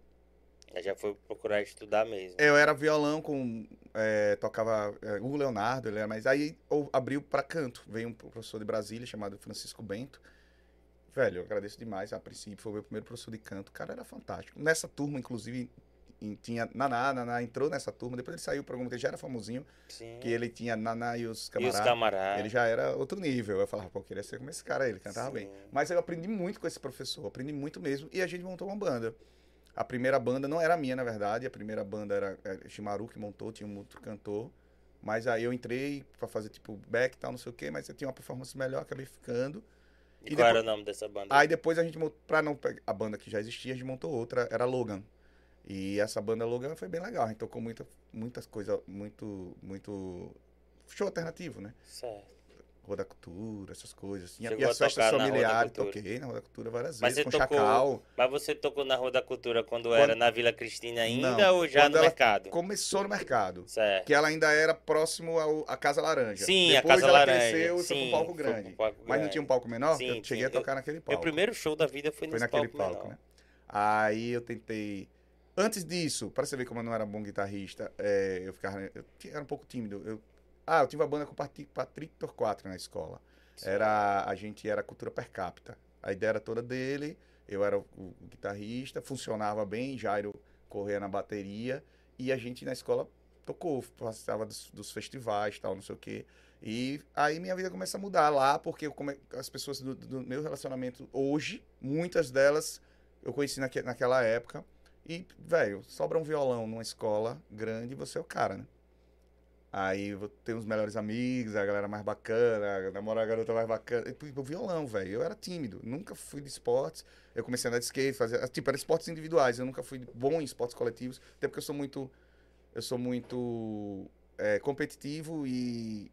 Speaker 1: Aí Já foi procurar estudar mesmo.
Speaker 2: Eu era violão com. é, tocava. é, o Leonardo, ele era, mas aí eu abriu pra canto. Veio um professor de Brasília chamado Francisco Bento. Velho, eu agradeço demais. A princípio, foi o meu primeiro professor de canto. O cara era fantástico. Nessa turma, inclusive, tinha Naná. Naná entrou nessa turma. Depois ele saiu, o programa dele já era famosinho.
Speaker 1: Sim.
Speaker 2: Que ele tinha Naná e os
Speaker 1: E os
Speaker 2: camaradas.
Speaker 1: camaradas.
Speaker 2: Ele já era outro nível. Eu falava, pô, eu queria ser como esse cara aí, ele cantava bem.
Speaker 1: Sim.
Speaker 2: Mas eu aprendi muito com esse professor, aprendi muito mesmo. E a gente montou uma banda. A primeira banda não era minha, na verdade. A primeira banda era é, Shimaru que montou, tinha um outro cantor. Mas aí eu entrei pra fazer tipo back e tal, não sei o quê, mas eu tinha uma performance melhor, acabei ficando.
Speaker 1: E
Speaker 2: E
Speaker 1: qual
Speaker 2: depois-
Speaker 1: era o nome dessa banda?
Speaker 2: Aí depois a gente, montou- pra não pegar a banda que já existia, a gente montou outra, era Logan. E essa banda Logan foi bem legal, a gente tocou muita, muitas coisas, muito, muito show alternativo, né?
Speaker 1: Certo.
Speaker 2: Roda Cultura, essas coisas. Tinha,
Speaker 1: Chegou
Speaker 2: e as festas
Speaker 1: Roda
Speaker 2: familiares,
Speaker 1: Cultura?
Speaker 2: toquei na Roda Cultura várias
Speaker 1: Mas
Speaker 2: vezes, com
Speaker 1: tocou-
Speaker 2: Chacal.
Speaker 1: Mas você tocou na Rua da Cultura quando,
Speaker 2: Quando-
Speaker 1: era na Vila Cristina ainda
Speaker 2: Não,
Speaker 1: ou já no mercado?
Speaker 2: Começou no mercado.
Speaker 1: Certo.
Speaker 2: Que ela ainda era próximo ao, à Casa Laranja.
Speaker 1: Sim,
Speaker 2: Depois
Speaker 1: a Casa
Speaker 2: ela
Speaker 1: Laranja.
Speaker 2: cresceu e foi
Speaker 1: Sim,
Speaker 2: pro palco grande.
Speaker 1: pro palco
Speaker 2: Mas não tinha um palco menor?
Speaker 1: Sim,
Speaker 2: eu cheguei a tocar naquele
Speaker 1: Meu
Speaker 2: palco.
Speaker 1: primeiro show da vida foi
Speaker 2: Foi naquele
Speaker 1: palco,
Speaker 2: palco, né? Aí eu tentei. Antes disso, para você ver como eu não era bom guitarrista, é, eu ficava. Eu era um pouco tímido. Eu, ah, eu tive a banda com Patrick, Patrick Torquato na escola. Era, a gente era cultura per capita. A ideia era toda dele. Eu era o, o guitarrista, funcionava bem, Jairo corria na bateria e a gente na escola tocou, participava dos, dos festivais, tal, não sei o quê. E aí minha vida começa a mudar lá, porque come... as pessoas do, do, meu relacionamento hoje, muitas delas eu conheci naque... naquela época. E, velho, sobra um violão numa escola grande, você é o cara, né? Aí tem os melhores amigos, a galera mais bacana, namorar a garota mais bacana. E, o violão, velho. Eu era tímido, nunca fui de esportes. Eu comecei a andar de skate, fazer. Tipo, era esportes individuais. Eu nunca fui bom em esportes coletivos, até porque eu sou muito. Eu sou muito é, competitivo e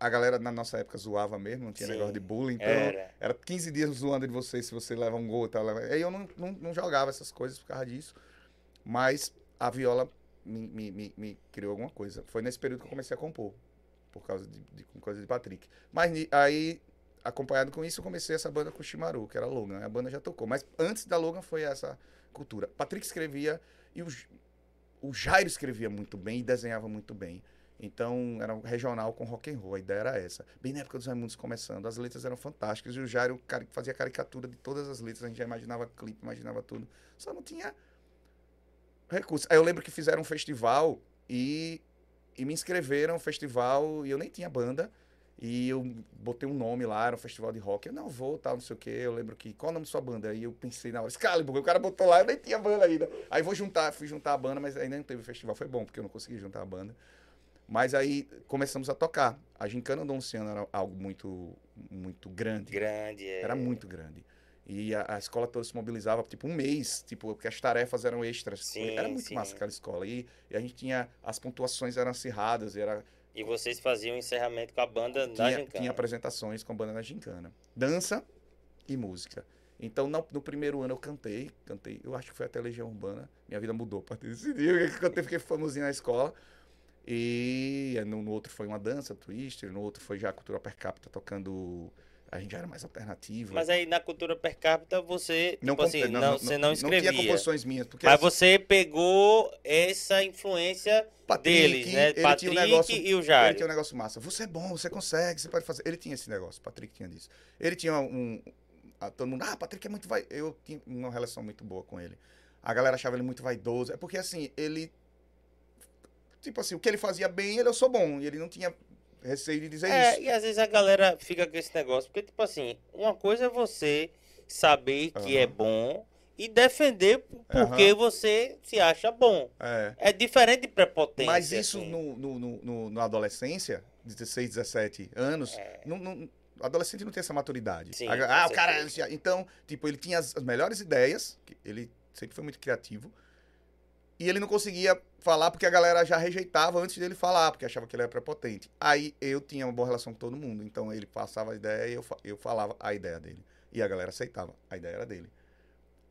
Speaker 2: a galera na nossa época zoava mesmo, não tinha Sim, negócio de bullying. Então, era. era 15 dias zoando de você se você leva um gol e tal. Aí eu não, não, não jogava essas coisas por causa disso. Mas a viola me, me, me, criou alguma coisa. Foi nesse período que eu comecei a compor, por causa de, de coisa de Patrick. Mas aí, acompanhado com isso, eu comecei essa banda com o Shimaru, que era Logan. A banda já tocou. Mas antes da Logan foi essa cultura. Patrick escrevia e o, o Jairo escrevia muito bem e desenhava muito bem. Então, era um regional com rock and roll, a ideia era essa. Bem na época dos Raimundos começando, as letras eram fantásticas, e o Jairo fazia caricatura de todas as letras, a gente já imaginava clipe, imaginava tudo. Só não tinha recursos. Aí eu lembro que fizeram um festival e, e me inscreveram no festival e eu nem tinha banda. E eu botei um nome lá, era um festival de rock. Eu não vou, tal, não sei o quê. Eu lembro que. Qual é o nome da sua banda? Aí eu pensei na hora, Excalibur, o cara botou lá, eu nem tinha banda ainda. Aí vou juntar, fui juntar a banda, mas ainda não teve festival. Foi bom, porque eu não consegui juntar a banda. Mas aí começamos a tocar. A Gincana do Luciano era algo muito, muito grande.
Speaker 1: Grande, é.
Speaker 2: Era muito grande. E a, a, escola toda se mobilizava, tipo, um mês, tipo, porque as tarefas eram extras. Sim, era muito sim. massa aquela escola. E, e, a gente tinha, as pontuações eram acirradas, era...
Speaker 1: E vocês faziam encerramento com a banda
Speaker 2: tinha,
Speaker 1: da Gincana.
Speaker 2: Tinha apresentações com a banda da Gincana. Dança e música. Então, no, no, primeiro ano eu cantei, cantei, eu acho que foi até Legião Urbana. Minha vida mudou a partir desse dia. Eu cantei, fiquei famosinho na escola. E no, no, outro foi uma dança, twister, no outro foi já a cultura per capita tocando a gente já era mais alternativo.
Speaker 1: Mas aí na cultura per capita você, não, tipo assim, não, não, você não escrevia.
Speaker 2: Não tinha composições minhas. Porque
Speaker 1: mas você pegou essa influência Patrick, deles, né?
Speaker 2: Ele Patrick tinha um negócio, e o Jair. Ele tinha um negócio massa. Você é bom, você consegue, você pode fazer. Ele tinha esse negócio, Patrick tinha disso. Ele tinha um... todo mundo, ah, Patrick é muito vai. Eu tinha uma relação muito boa com ele. A galera achava ele muito vaidoso. É porque, assim, ele... Tipo assim, o que ele fazia bem, ele eu sou bom. E ele não tinha receio de dizer é, isso.
Speaker 1: E às vezes a galera fica com esse negócio, porque, tipo assim, uma coisa é você saber que uhum. é bom e defender porque uhum. você se acha bom. É, é diferente de prepotência.
Speaker 2: Mas isso assim. no, no, no, no, adolescência, 16, 17 anos, é. não, não, adolescente não tem essa maturidade. Sim, ah, o cara. Então, tipo, ele tinha as melhores ideias, ele sempre foi muito criativo e ele não conseguia falar porque a galera já rejeitava antes dele falar, porque achava que ele era prepotente. Aí eu tinha uma boa relação com todo mundo, então ele passava a ideia e eu, eu falava a ideia dele. E a galera aceitava, a ideia era dele.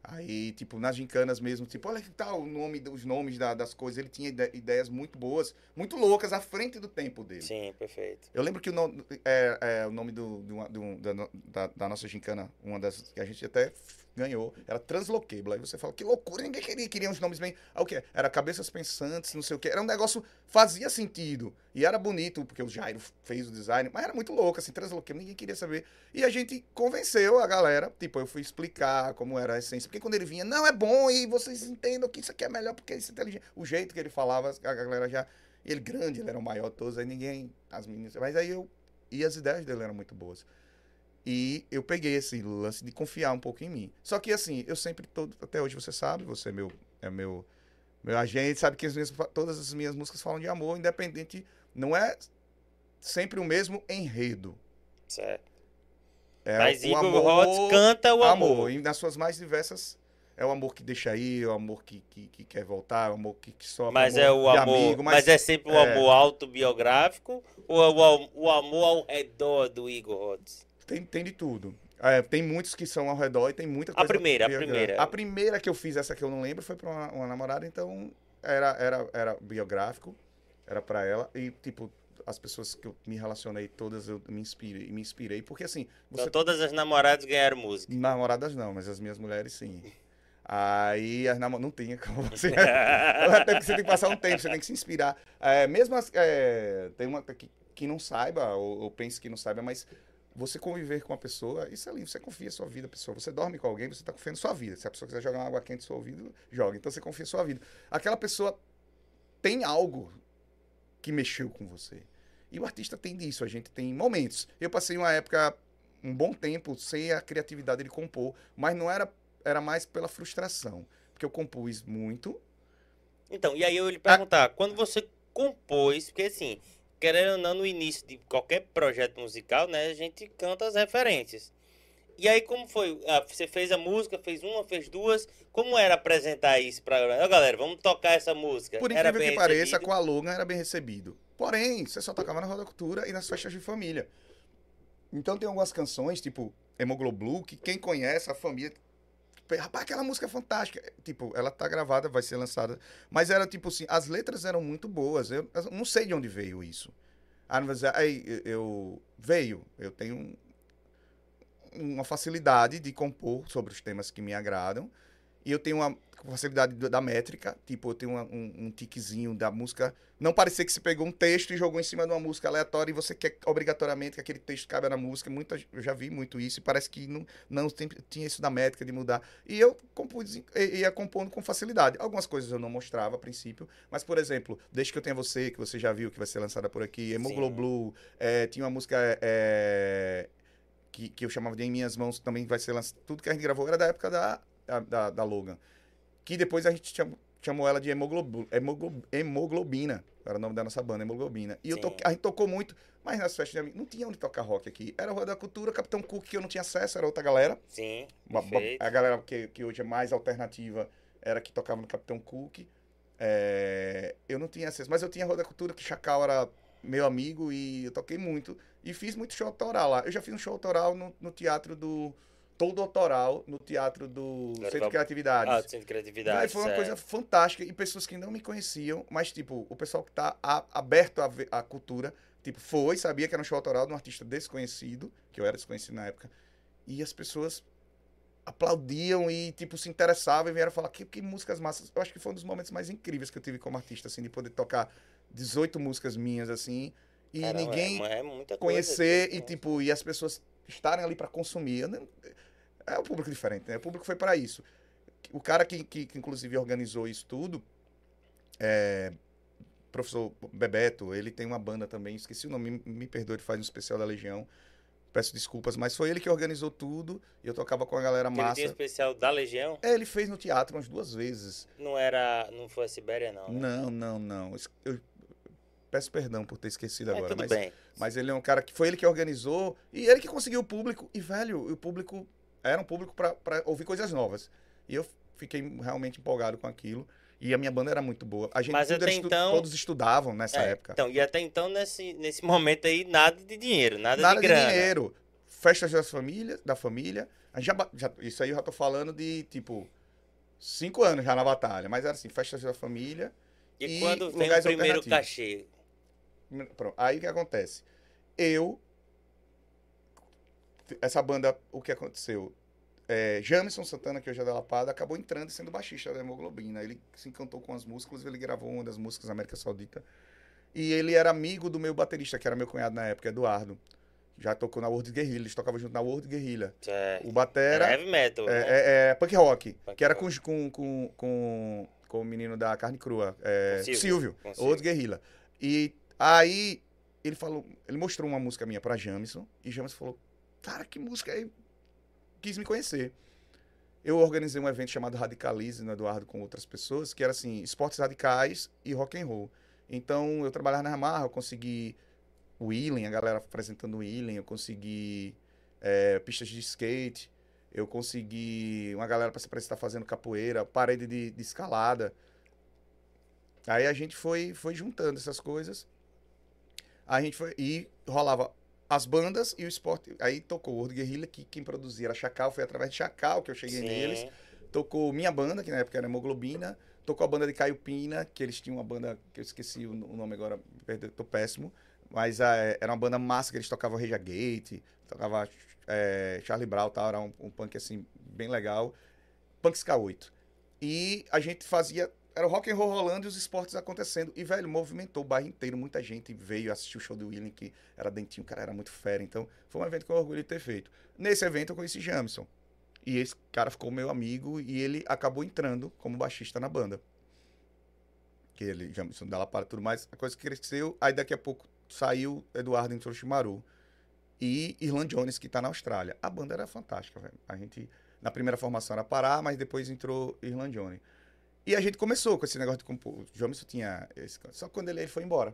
Speaker 2: Aí, tipo, nas gincanas mesmo, tipo, olha que tal o nome, os nomes da, das coisas. Ele tinha ideias muito boas, muito loucas, à frente do tempo dele.
Speaker 1: Sim, perfeito.
Speaker 2: Eu lembro que o, nome, é, é, o nome do, do, do da, da, nossa gincana, uma das que a gente até ganhou, era Translocable. Aí você fala, que loucura, ninguém queria, queria uns nomes bem. Ah, o quê? Era Cabeças Pensantes, não sei o quê. Era um negócio, fazia sentido. E era bonito, porque o Jairo fez o design, mas era muito louco, assim, Translocable, ninguém queria saber. E a gente convenceu a galera, tipo, eu fui explicar como era a essência. Porque quando ele vinha, não, é bom, e vocês entendam que isso aqui é melhor porque isso é inteligente. O jeito que ele falava, a galera já. Ele grande, ele era o maior de todos, aí ninguém. As meninas. Mas aí eu. E as ideias dele eram muito boas. E eu peguei esse lance de confiar um pouco em mim. Só que assim, eu sempre, todo, até hoje você sabe, você é meu, é meu, meu agente, sabe que as minhas, todas as minhas músicas falam de amor, independente, não é sempre o mesmo enredo.
Speaker 1: Certo. É Mas Igor amor, Rods canta o amor. amor.
Speaker 2: E nas suas mais diversas é o amor que deixa aí, é o amor que, que, que quer voltar, é o amor que, que sofre.
Speaker 1: Mas é o amor. Amigo, mas, mas, é sempre o é... amor autobiográfico ou é o, o amor ao redor do Igor Rods?
Speaker 2: Tem, tem de tudo. É, tem muitos que são ao redor e tem muita coisa.
Speaker 1: A primeira, a primeira.
Speaker 2: A primeira que eu fiz, essa que eu não lembro, foi pra uma, uma namorada, então era, era, era biográfico, era para ela. E, tipo, as pessoas que eu me relacionei, todas eu me inspirei, me inspirei porque assim.
Speaker 1: Você... Então todas as namoradas ganharam música.
Speaker 2: Namoradas não, mas as minhas mulheres sim. Aí as namoradas. Não tinha como você. Você tem que passar um tempo, você tem que se inspirar. É, mesmo as, é, tem uma que, que não saiba, ou, ou pense que não saiba, mas você conviver com uma pessoa, isso é lindo, você confia a sua vida, pessoa. Você dorme com alguém, você está confiando sua vida. Se a pessoa quiser jogar uma água quente no seu ouvido, joga. Então você confia sua vida. Aquela pessoa tem algo que mexeu com você. E o artista tem disso, a gente tem momentos. Eu passei uma época, um bom tempo, sem a criatividade de compor, mas não era, era mais pela frustração. Porque eu compus muito.
Speaker 1: Então, e aí eu lhe perguntar, quando você compôs, porque assim, querendo ou não, no início de qualquer projeto musical, né, a gente canta as referências. E aí, como foi? Ah, você fez a música, fez uma, fez duas. Como era apresentar isso pra Ó, galera? Vamos tocar essa música.
Speaker 2: Por incrível que pareça,
Speaker 1: recebido?
Speaker 2: com a Logan era bem recebido. Porém, você só tocava na roda cultura e nas festas de família. Então tem algumas canções, tipo Hemogloblu, que quem conhece, a família. Rapaz, aquela música é fantástica. Tipo, ela tá gravada, vai ser lançada. Mas era tipo assim, as letras eram muito boas. Eu, eu não sei de onde veio isso. Aí eu- eu. Veio. Eu tenho um- uma facilidade de compor sobre os temas que me agradam. E eu tenho uma facilidade da métrica, tipo, eu tenho uma- um, um tiquezinho da música. Não parecer que se pegou um texto e jogou em cima de uma música aleatória e você quer obrigatoriamente que aquele texto caiba na música. Muita, eu já vi muito isso e parece que não, não tem- tinha isso da métrica de mudar. E eu compus, ia compondo com facilidade. Algumas coisas eu não mostrava a princípio, mas, por exemplo, Desde que eu tenha você, que você já viu, que vai ser lançada por aqui, Hemogloblu, é, tinha uma música é, que, que eu chamava de Em Minhas Mãos, também vai ser lançada. Tudo que a gente gravou era da época da, da, da, da Logan. Que depois a gente chamou, chamou ela de hemoglobina. Era o nome da nossa banda, hemoglobina. E to, a gente tocou muito, mas nas festas de amigos, não tinha onde tocar rock aqui. Era a Rua da Cultura, Capitão Cook, que eu não tinha acesso, era outra galera.
Speaker 1: Sim,
Speaker 2: Uma- a galera que, que hoje é mais alternativa era que tocava no Capitão Cook. É, eu não tinha acesso, mas eu tinha a Roda Cultura, que Chacal era meu amigo e eu toquei muito. E fiz muito show autoral lá. Eu já fiz um show autoral no, no teatro do. Todo autoral, no teatro do
Speaker 1: Agora
Speaker 2: Centro
Speaker 1: vai-
Speaker 2: de Criatividade.
Speaker 1: Ah, centro de criatividade.
Speaker 2: Aí foi uma
Speaker 1: certo.
Speaker 2: coisa fantástica. E pessoas que não me conheciam, mas, tipo, o pessoal que tá a- aberto à, cultura, tipo, foi, sabia que era um show autoral de um artista desconhecido, que eu era desconhecido na época. E as pessoas aplaudiam e, tipo, se interessavam e vieram falar que, que músicas massas. Eu acho que foi um dos momentos mais incríveis que eu tive como artista, assim, de poder tocar 18 músicas minhas, assim, e
Speaker 1: Caramba,
Speaker 2: ninguém
Speaker 1: é, é coisa,
Speaker 2: conhecer
Speaker 1: tipo,
Speaker 2: e, tipo, e as pessoas estarem ali para consumir. Eu não- É um público diferente, né? O público foi para isso. O cara que, que, que, inclusive, organizou isso tudo, é, professor Bebeto, ele tem uma banda também, esqueci o nome, me, me perdoe, ele faz um especial da Legião. Peço desculpas, mas foi ele que organizou tudo e eu tocava com a galera
Speaker 1: Ele tinha
Speaker 2: massa.
Speaker 1: especial da Legião?
Speaker 2: É, ele fez no teatro umas duas vezes.
Speaker 1: Não era. Não foi a Sibéria, não. né?
Speaker 2: Não, não, não. Eu peço perdão por ter esquecido
Speaker 1: Mas
Speaker 2: agora,
Speaker 1: tudo
Speaker 2: mas
Speaker 1: bem.
Speaker 2: Mas ele é um cara que foi ele que organizou e ele que conseguiu o público. E, velho, o público era um público pra pra ouvir coisas novas. E eu fiquei realmente empolgado com aquilo. E a minha banda era muito boa. A gente
Speaker 1: Mas até
Speaker 2: estu-
Speaker 1: então-
Speaker 2: todos estudavam nessa
Speaker 1: É,
Speaker 2: época.
Speaker 1: Então, e até então, nesse, nesse momento aí, nada de dinheiro, nada,
Speaker 2: Nada
Speaker 1: de
Speaker 2: de,
Speaker 1: grana.
Speaker 2: dinheiro. Festas das famílias, da família. Já, já- isso aí eu já tô falando de, tipo, cinco anos já na batalha. Mas era assim, festas da família.
Speaker 1: E,
Speaker 2: E
Speaker 1: quando vem o primeiro cachê?
Speaker 2: Pronto. Aí o que acontece? Eu. Essa banda, o que aconteceu? É, Jamison Santana, que hoje é da Lapada, acabou entrando e sendo baixista da Hemoglobina. Ele se encantou com as músicas, ele gravou uma das músicas da América Saudita. E ele era amigo do meu baterista, que era meu cunhado na época, Eduardo. Já tocou na World Guerrilla, eles tocavam junto na World Guerrilla.
Speaker 1: É,
Speaker 2: O
Speaker 1: era
Speaker 2: batera
Speaker 1: heavy metal, né?
Speaker 2: é, é, é punk rock,
Speaker 1: Punk
Speaker 2: que era
Speaker 1: rock.
Speaker 2: com, com, com, com, o menino da carne crua, é,
Speaker 1: Silvio.
Speaker 2: Silvio,
Speaker 1: Silvio.
Speaker 2: guerrilla. E aí ele falou, ele mostrou uma música minha pra Jamison, e Jamison falou, cara, que música aí? Quis me conhecer. Eu organizei um evento chamado Radicalize no Eduardo com outras pessoas, que era assim, esportes radicais e rock and roll. Então eu trabalhava na Yamaha, eu consegui o wheeling, a galera apresentando o wheeling, eu consegui é, pistas de skate, eu consegui uma galera para se apresentar fazendo capoeira, parede de, de escalada. Aí a gente foi, foi juntando essas coisas. A gente foi e rolava as bandas e o esporte. Aí tocou o World Guerrilla, que quem produzia era Chacal, foi através de Chacal que eu cheguei
Speaker 1: Sim.
Speaker 2: neles. Tocou minha banda, que na época era Hemoglobina. Tocou a banda de Caio Pina, que eles tinham uma banda, que eu esqueci o nome agora, perdeu, tô péssimo. Mas é, era uma banda massa, que eles tocavam Reja Gate, tocava é, Charlie Brown, tal, era um, um punk assim, bem legal. Punk Ska 8. E a gente fazia era o rock and roll rolando e os esportes acontecendo. E, velho, movimentou o bairro inteiro. Muita gente veio assistir o show do William, que era dentinho, o cara era muito fera. Então, foi um evento que eu orgulho de ter feito. Nesse evento, eu conheci Jamison. E esse cara ficou meu amigo e ele acabou entrando como baixista na banda. Que ele, Jamison, dela para tudo mais. A coisa cresceu. Aí, daqui a pouco, saiu Eduardo entrou Chimaru. E Irland Jones, que tá na Austrália. A banda era fantástica, velho. A gente, na primeira formação era Pará, mas depois entrou Irland Jones. E a gente começou com esse negócio de compor. O Jamison tinha esse. Só que quando ele, ele foi embora.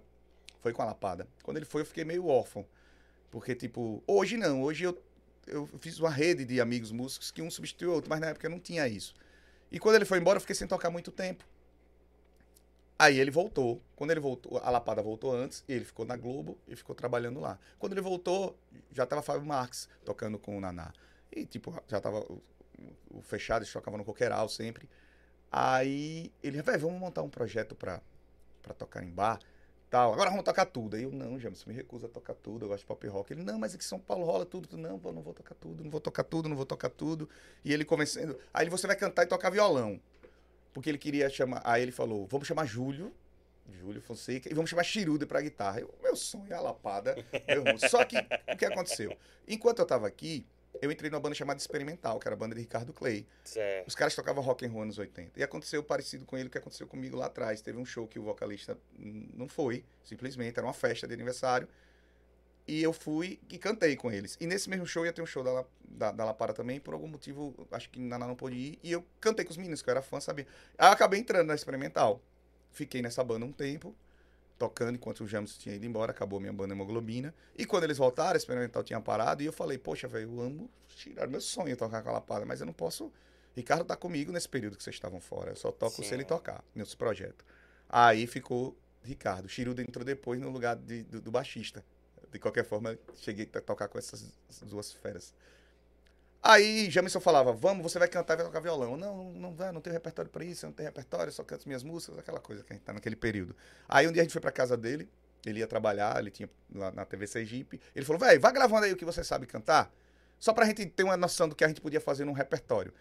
Speaker 2: Foi com a lapada. Quando ele foi, eu fiquei meio órfão. Porque, tipo, hoje não. Hoje eu, eu fiz uma rede de amigos músicos que um substituiu o outro, mas na época não tinha isso. E quando ele foi embora, eu fiquei sem tocar muito tempo. Aí ele voltou. Quando ele voltou, a Lapada voltou antes, ele ficou na Globo e ficou trabalhando lá. Quando ele voltou, já tava Fábio Marques tocando com o Naná. E, tipo, já tava o, o tocavam no Coqueiral sempre. Aí ele, velho, vamos montar um projeto pra, pra tocar em bar. Tal. Agora vamos tocar tudo. Aí eu, não, James, me recusa a tocar tudo, eu gosto de pop rock. Ele, não, mas aqui São Paulo rola tudo. Não, não vou tocar tudo, não vou tocar tudo, não vou tocar tudo. E ele convencendo. Aí você vai cantar e tocar violão. Porque ele queria chamar. Aí ele falou, vamos chamar Júlio. Júlio Fonseca, e vamos chamar Chiruda pra guitarra. Eu, meu sonho é a lapada, meu. Só que o que aconteceu? Enquanto eu tava aqui, eu entrei numa banda chamada Experimental, que era a banda de Ricardo Clay.
Speaker 1: Certo.
Speaker 2: Os caras tocavam rock and roll nos 80. E aconteceu parecido com ele o que aconteceu comigo lá atrás. Teve um show que o vocalista não foi, simplesmente, era uma festa de aniversário. E eu fui e cantei com eles. E nesse mesmo show ia ter um show da, La- da, da Lapara também, por algum motivo, acho que Naná não pôde ir. E eu cantei com os meninos, que eu era fã, sabia? Aí eu acabei entrando na Experimental. Fiquei nessa banda um tempo, tocando enquanto o James tinha ido embora, acabou minha banda Hemoglobina. E quando eles voltaram, a Experimental tinha parado, e eu falei, poxa, velho, eu amo tirar meu sonho tocar com a Lapada, mas eu não posso. Ricardo tá comigo nesse período que vocês estavam fora. Eu só toco
Speaker 1: Sim.
Speaker 2: se ele tocar, nesse projeto. Aí ficou Ricardo. Chiruda entrou depois no lugar de- do, do baixista. De qualquer forma, cheguei a tocar com essas duas feras. Aí Jamison falava, vamos, você vai cantar vai tocar violão. Não, não vai, não tenho repertório pra isso, eu não tenho repertório, só canto minhas músicas, aquela coisa que a gente tá naquele período. Aí um dia a gente foi pra casa dele, ele ia trabalhar, ele tinha lá na TV Sergipe. Ele falou, velho, vai gravando aí o que você sabe cantar, só pra gente ter uma noção do que a gente podia fazer num repertório.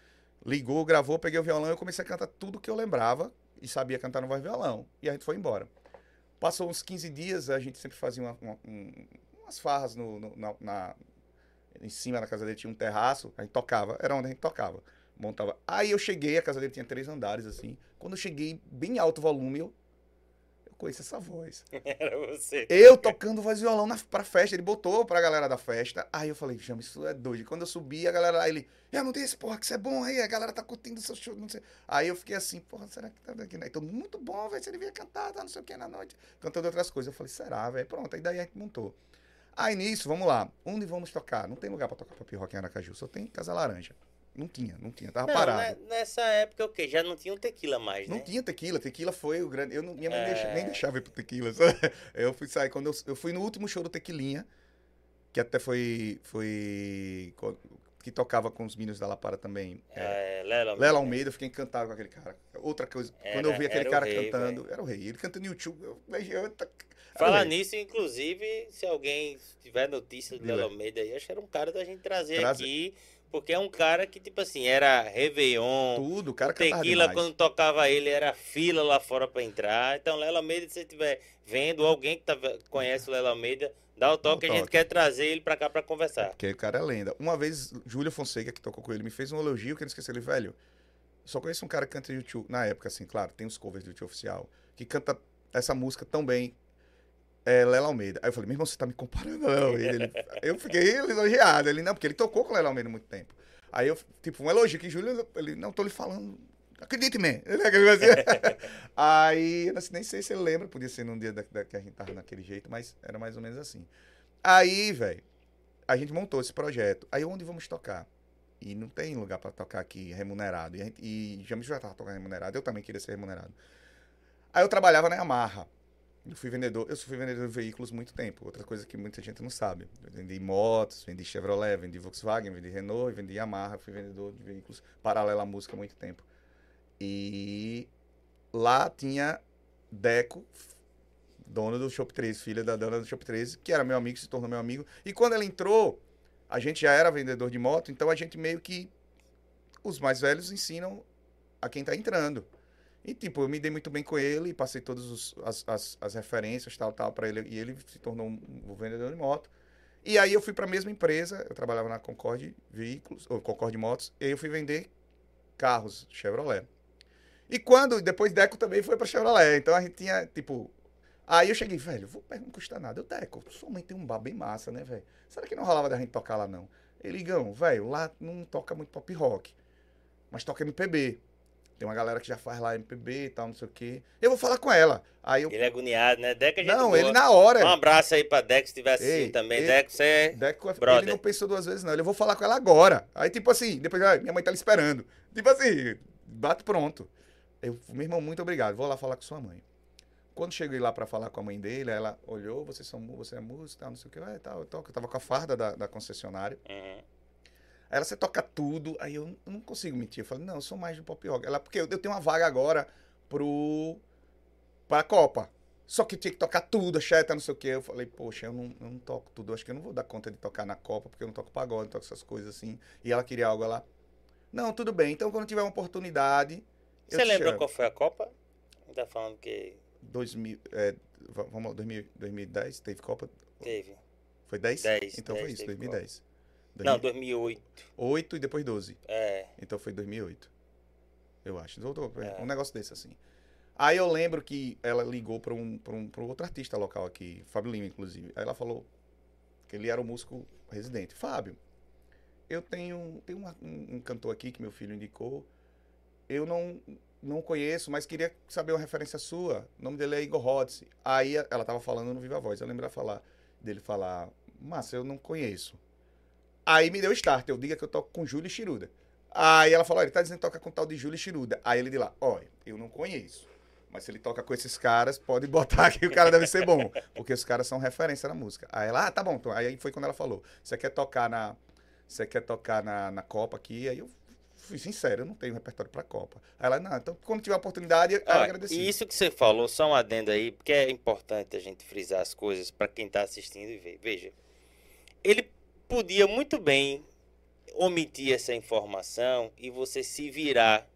Speaker 2: Ligou, gravou, peguei o violão e comecei a cantar tudo que eu lembrava e sabia cantar no voz violão. E a gente foi embora. Passou uns 15 dias, a gente sempre fazia uma- uma- um- umas farras no, no- na- em cima da casa dele tinha um terraço, a gente tocava, era onde a gente tocava. Montava. Aí eu cheguei, a casa dele tinha três andares, assim. Quando eu cheguei bem alto volume, eu, eu conheço essa voz.
Speaker 1: Era você.
Speaker 2: Eu tocando voz e violão na, pra festa, ele botou pra galera da festa. Aí eu falei, chama, isso é doido. E quando eu subi, a galera lá, ele, eu não disse, porra, que isso é bom aí, a galera tá curtindo o seu show, não sei. Aí eu fiquei assim, porra, será que tá daqui, né? Então, muito bom, velho, você devia cantar, tá, não sei o que na noite, cantando outras coisas. Eu falei, será, velho? Pronto, aí daí a gente montou. Aí nisso, vamos lá, onde vamos tocar? Não tem lugar pra tocar pop rock em Aracaju, só tem Casa Laranja. Não tinha, não tinha, tava
Speaker 1: Não,
Speaker 2: parado.
Speaker 1: né, nessa época o quê? Já não tinha um tequila mais,
Speaker 2: Não
Speaker 1: né?
Speaker 2: tinha tequila, tequila foi o grande. Eu não, minha mãe
Speaker 1: É.
Speaker 2: nem deixava ir pro tequila. sabe? Eu fui sair quando eu, eu fui no último show do Tequilinha, que até foi. foi que tocava com os meninos da Lapara também. É,
Speaker 1: É, Lela,
Speaker 2: Lela Almeida, eu fiquei encantado com aquele cara. Outra coisa, quando eu
Speaker 1: Era-
Speaker 2: vi aquele
Speaker 1: era o
Speaker 2: cara
Speaker 1: rei,
Speaker 2: cantando, era o rei. Ele cantando no YouTube, eu, eu, eu,
Speaker 1: Falar nisso, inclusive, se alguém tiver notícia do. Lela Almeida aí, acho que era um cara da gente trazer aqui, porque é um cara que, tipo assim, era Réveillon,
Speaker 2: Tudo, o cara
Speaker 1: Tequila, quando tocava ele, era fila lá fora pra entrar. Então, Lela Almeida, se você estiver vendo, alguém que tá, conhece o Lela Almeida, dá o toque,
Speaker 2: Dá o
Speaker 1: a gente
Speaker 2: toque.
Speaker 1: quer trazer ele pra cá pra conversar.
Speaker 2: Porque o cara é lenda. Uma vez, Júlio Fonseca, que tocou com ele, me fez um elogio que eu não esqueci. Ele, velho, só conheço um cara que canta YouTube. Na época, assim, claro, tem os covers do YouTube oficial, que canta essa música tão bem. É Lela Almeida. Aí eu falei, meu irmão, você tá me comparando Almeida? Ele, eu fiquei elogiado. Ele, não, porque ele tocou com Lela Almeida muito tempo. Aí eu, tipo, um elogio que Júlio, ele, não, tô lhe falando. Acredite negócio assim. Aí, eu não nem sei se ele lembra, podia ser num dia da, da- que a gente tava naquele jeito, mas era mais ou menos assim. Aí, velho, a gente montou esse projeto. Aí onde vamos tocar? E não tem lugar pra tocar aqui remunerado. E, a gente, e James já tava tocando remunerado, eu também queria ser remunerado. Aí eu trabalhava na Yamaha. Eu fui vendedor, eu fui vendedor de veículos muito tempo. Outra coisa que muita gente não sabe. Eu vendi motos, vendi Chevrolet, vendi Volkswagen, vendi Renault, vendi Yamaha, fui vendedor de veículos paralelo à música há muito tempo. E lá tinha Deco, dona do Shop 13, filha da dona do Shop 13, que era meu amigo, se tornou meu amigo. E quando ela entrou, a gente já era vendedor de moto, então a gente meio que. Os mais velhos ensinam a quem tá entrando. E, tipo, eu me dei muito bem com ele, passei todas as, as, as referências, tal, tal, para ele. E ele se tornou um, um vendedor de moto. E aí eu fui para a mesma empresa, eu trabalhava na Concorde Veículos, ou Concorde Motos, e aí eu fui vender carros Chevrolet. E quando, depois Deco também foi para Chevrolet, então a gente tinha, tipo... Aí eu cheguei, velho, vou, não custa nada. Eu, Deco, sua mãe tem um bar bem massa, né, velho? Será que não rolava da gente tocar lá, não? Ele, Gão, velho, lá não toca muito pop rock, mas toca MPB. Tem uma galera que já faz lá MPB e tal, não sei o quê. Eu vou falar com ela. Aí eu...
Speaker 1: Ele é agoniado, né? Deca é gente
Speaker 2: Não,
Speaker 1: boa.
Speaker 2: ele na hora.
Speaker 1: Um abraço aí pra Deco, se estiver assistindo também.
Speaker 2: ei,
Speaker 1: Deco, você é
Speaker 2: Deco, ele
Speaker 1: brother.
Speaker 2: não pensou duas vezes, não. Ele, eu vou falar com ela agora. Aí, tipo assim, depois, ah, minha mãe tá lhe esperando. Tipo assim, bate pronto. Eu, meu irmão, muito obrigado. Vou lá falar com sua mãe. Quando cheguei lá pra falar com a mãe dele, ela olhou, vocês são, você é músico, tal, não sei o que, é, tal, eu toco. Eu tava com a farda da, da concessionária.
Speaker 1: Uhum.
Speaker 2: Ela, você toca tudo. Aí eu, não consigo mentir. Eu falei, não, eu sou mais do pop rock. Ela, porque eu, eu tenho uma vaga agora pro. pra Copa. Só que tinha que tocar tudo, cheta, não sei o quê. Eu falei, poxa, eu não, eu não toco tudo. Eu acho que eu não vou dar conta de tocar na Copa, porque eu não toco pagode, não toco essas coisas assim. E ela queria algo lá. Não, tudo bem. Então, quando tiver uma oportunidade.
Speaker 1: Você lembra
Speaker 2: chamo."
Speaker 1: qual foi a Copa? Tá falando que
Speaker 2: 2000, é, va- vamos lá, 2000, 2010, teve Copa?
Speaker 1: teve.
Speaker 2: Foi 10?
Speaker 1: 10,
Speaker 2: Então
Speaker 1: 10
Speaker 2: foi isso,
Speaker 1: teve
Speaker 2: 2010.
Speaker 1: Não, 2008.
Speaker 2: 2008 e depois 12.
Speaker 1: É.
Speaker 2: Então foi 2008. Eu acho. Voltou,
Speaker 1: É.
Speaker 2: Um negócio desse assim. Aí eu lembro que ela ligou para um, pra um, pra um outro artista local aqui, Fábio Lima, inclusive. Aí ela falou que ele era o músico residente. Fábio, eu tenho, tenho uma- um, um cantor aqui que meu filho indicou. Eu não, não conheço, mas queria saber uma referência sua. O nome dele é Igor Rhodes. Aí ela tava falando no Viva Voz. Eu lembro dela falar, dele falar, Massa, eu não conheço. Aí me deu start. Eu diga que eu toco com Júlio Chiruda. Aí ela falou, "Ó, ele tá dizendo que toca com tal de Júlio Chiruda. Aí ele de lá, olha, eu não conheço. Mas se ele toca com esses caras, pode botar que o cara deve ser bom. Porque os caras são referência na música. Aí ela, ah, tá bom. Então, aí foi quando ela falou, você quer tocar na. Você quer tocar na, na Copa aqui? Aí eu fui sincero, eu não tenho repertório pra Copa. Aí ela, não, então quando tiver a oportunidade, eu
Speaker 1: Ó,
Speaker 2: agradeci.
Speaker 1: e isso que você falou, só um adendo aí, porque é importante a gente frisar as coisas para quem tá assistindo e ver. Veja, ele podia muito bem omitir essa informação e você se virar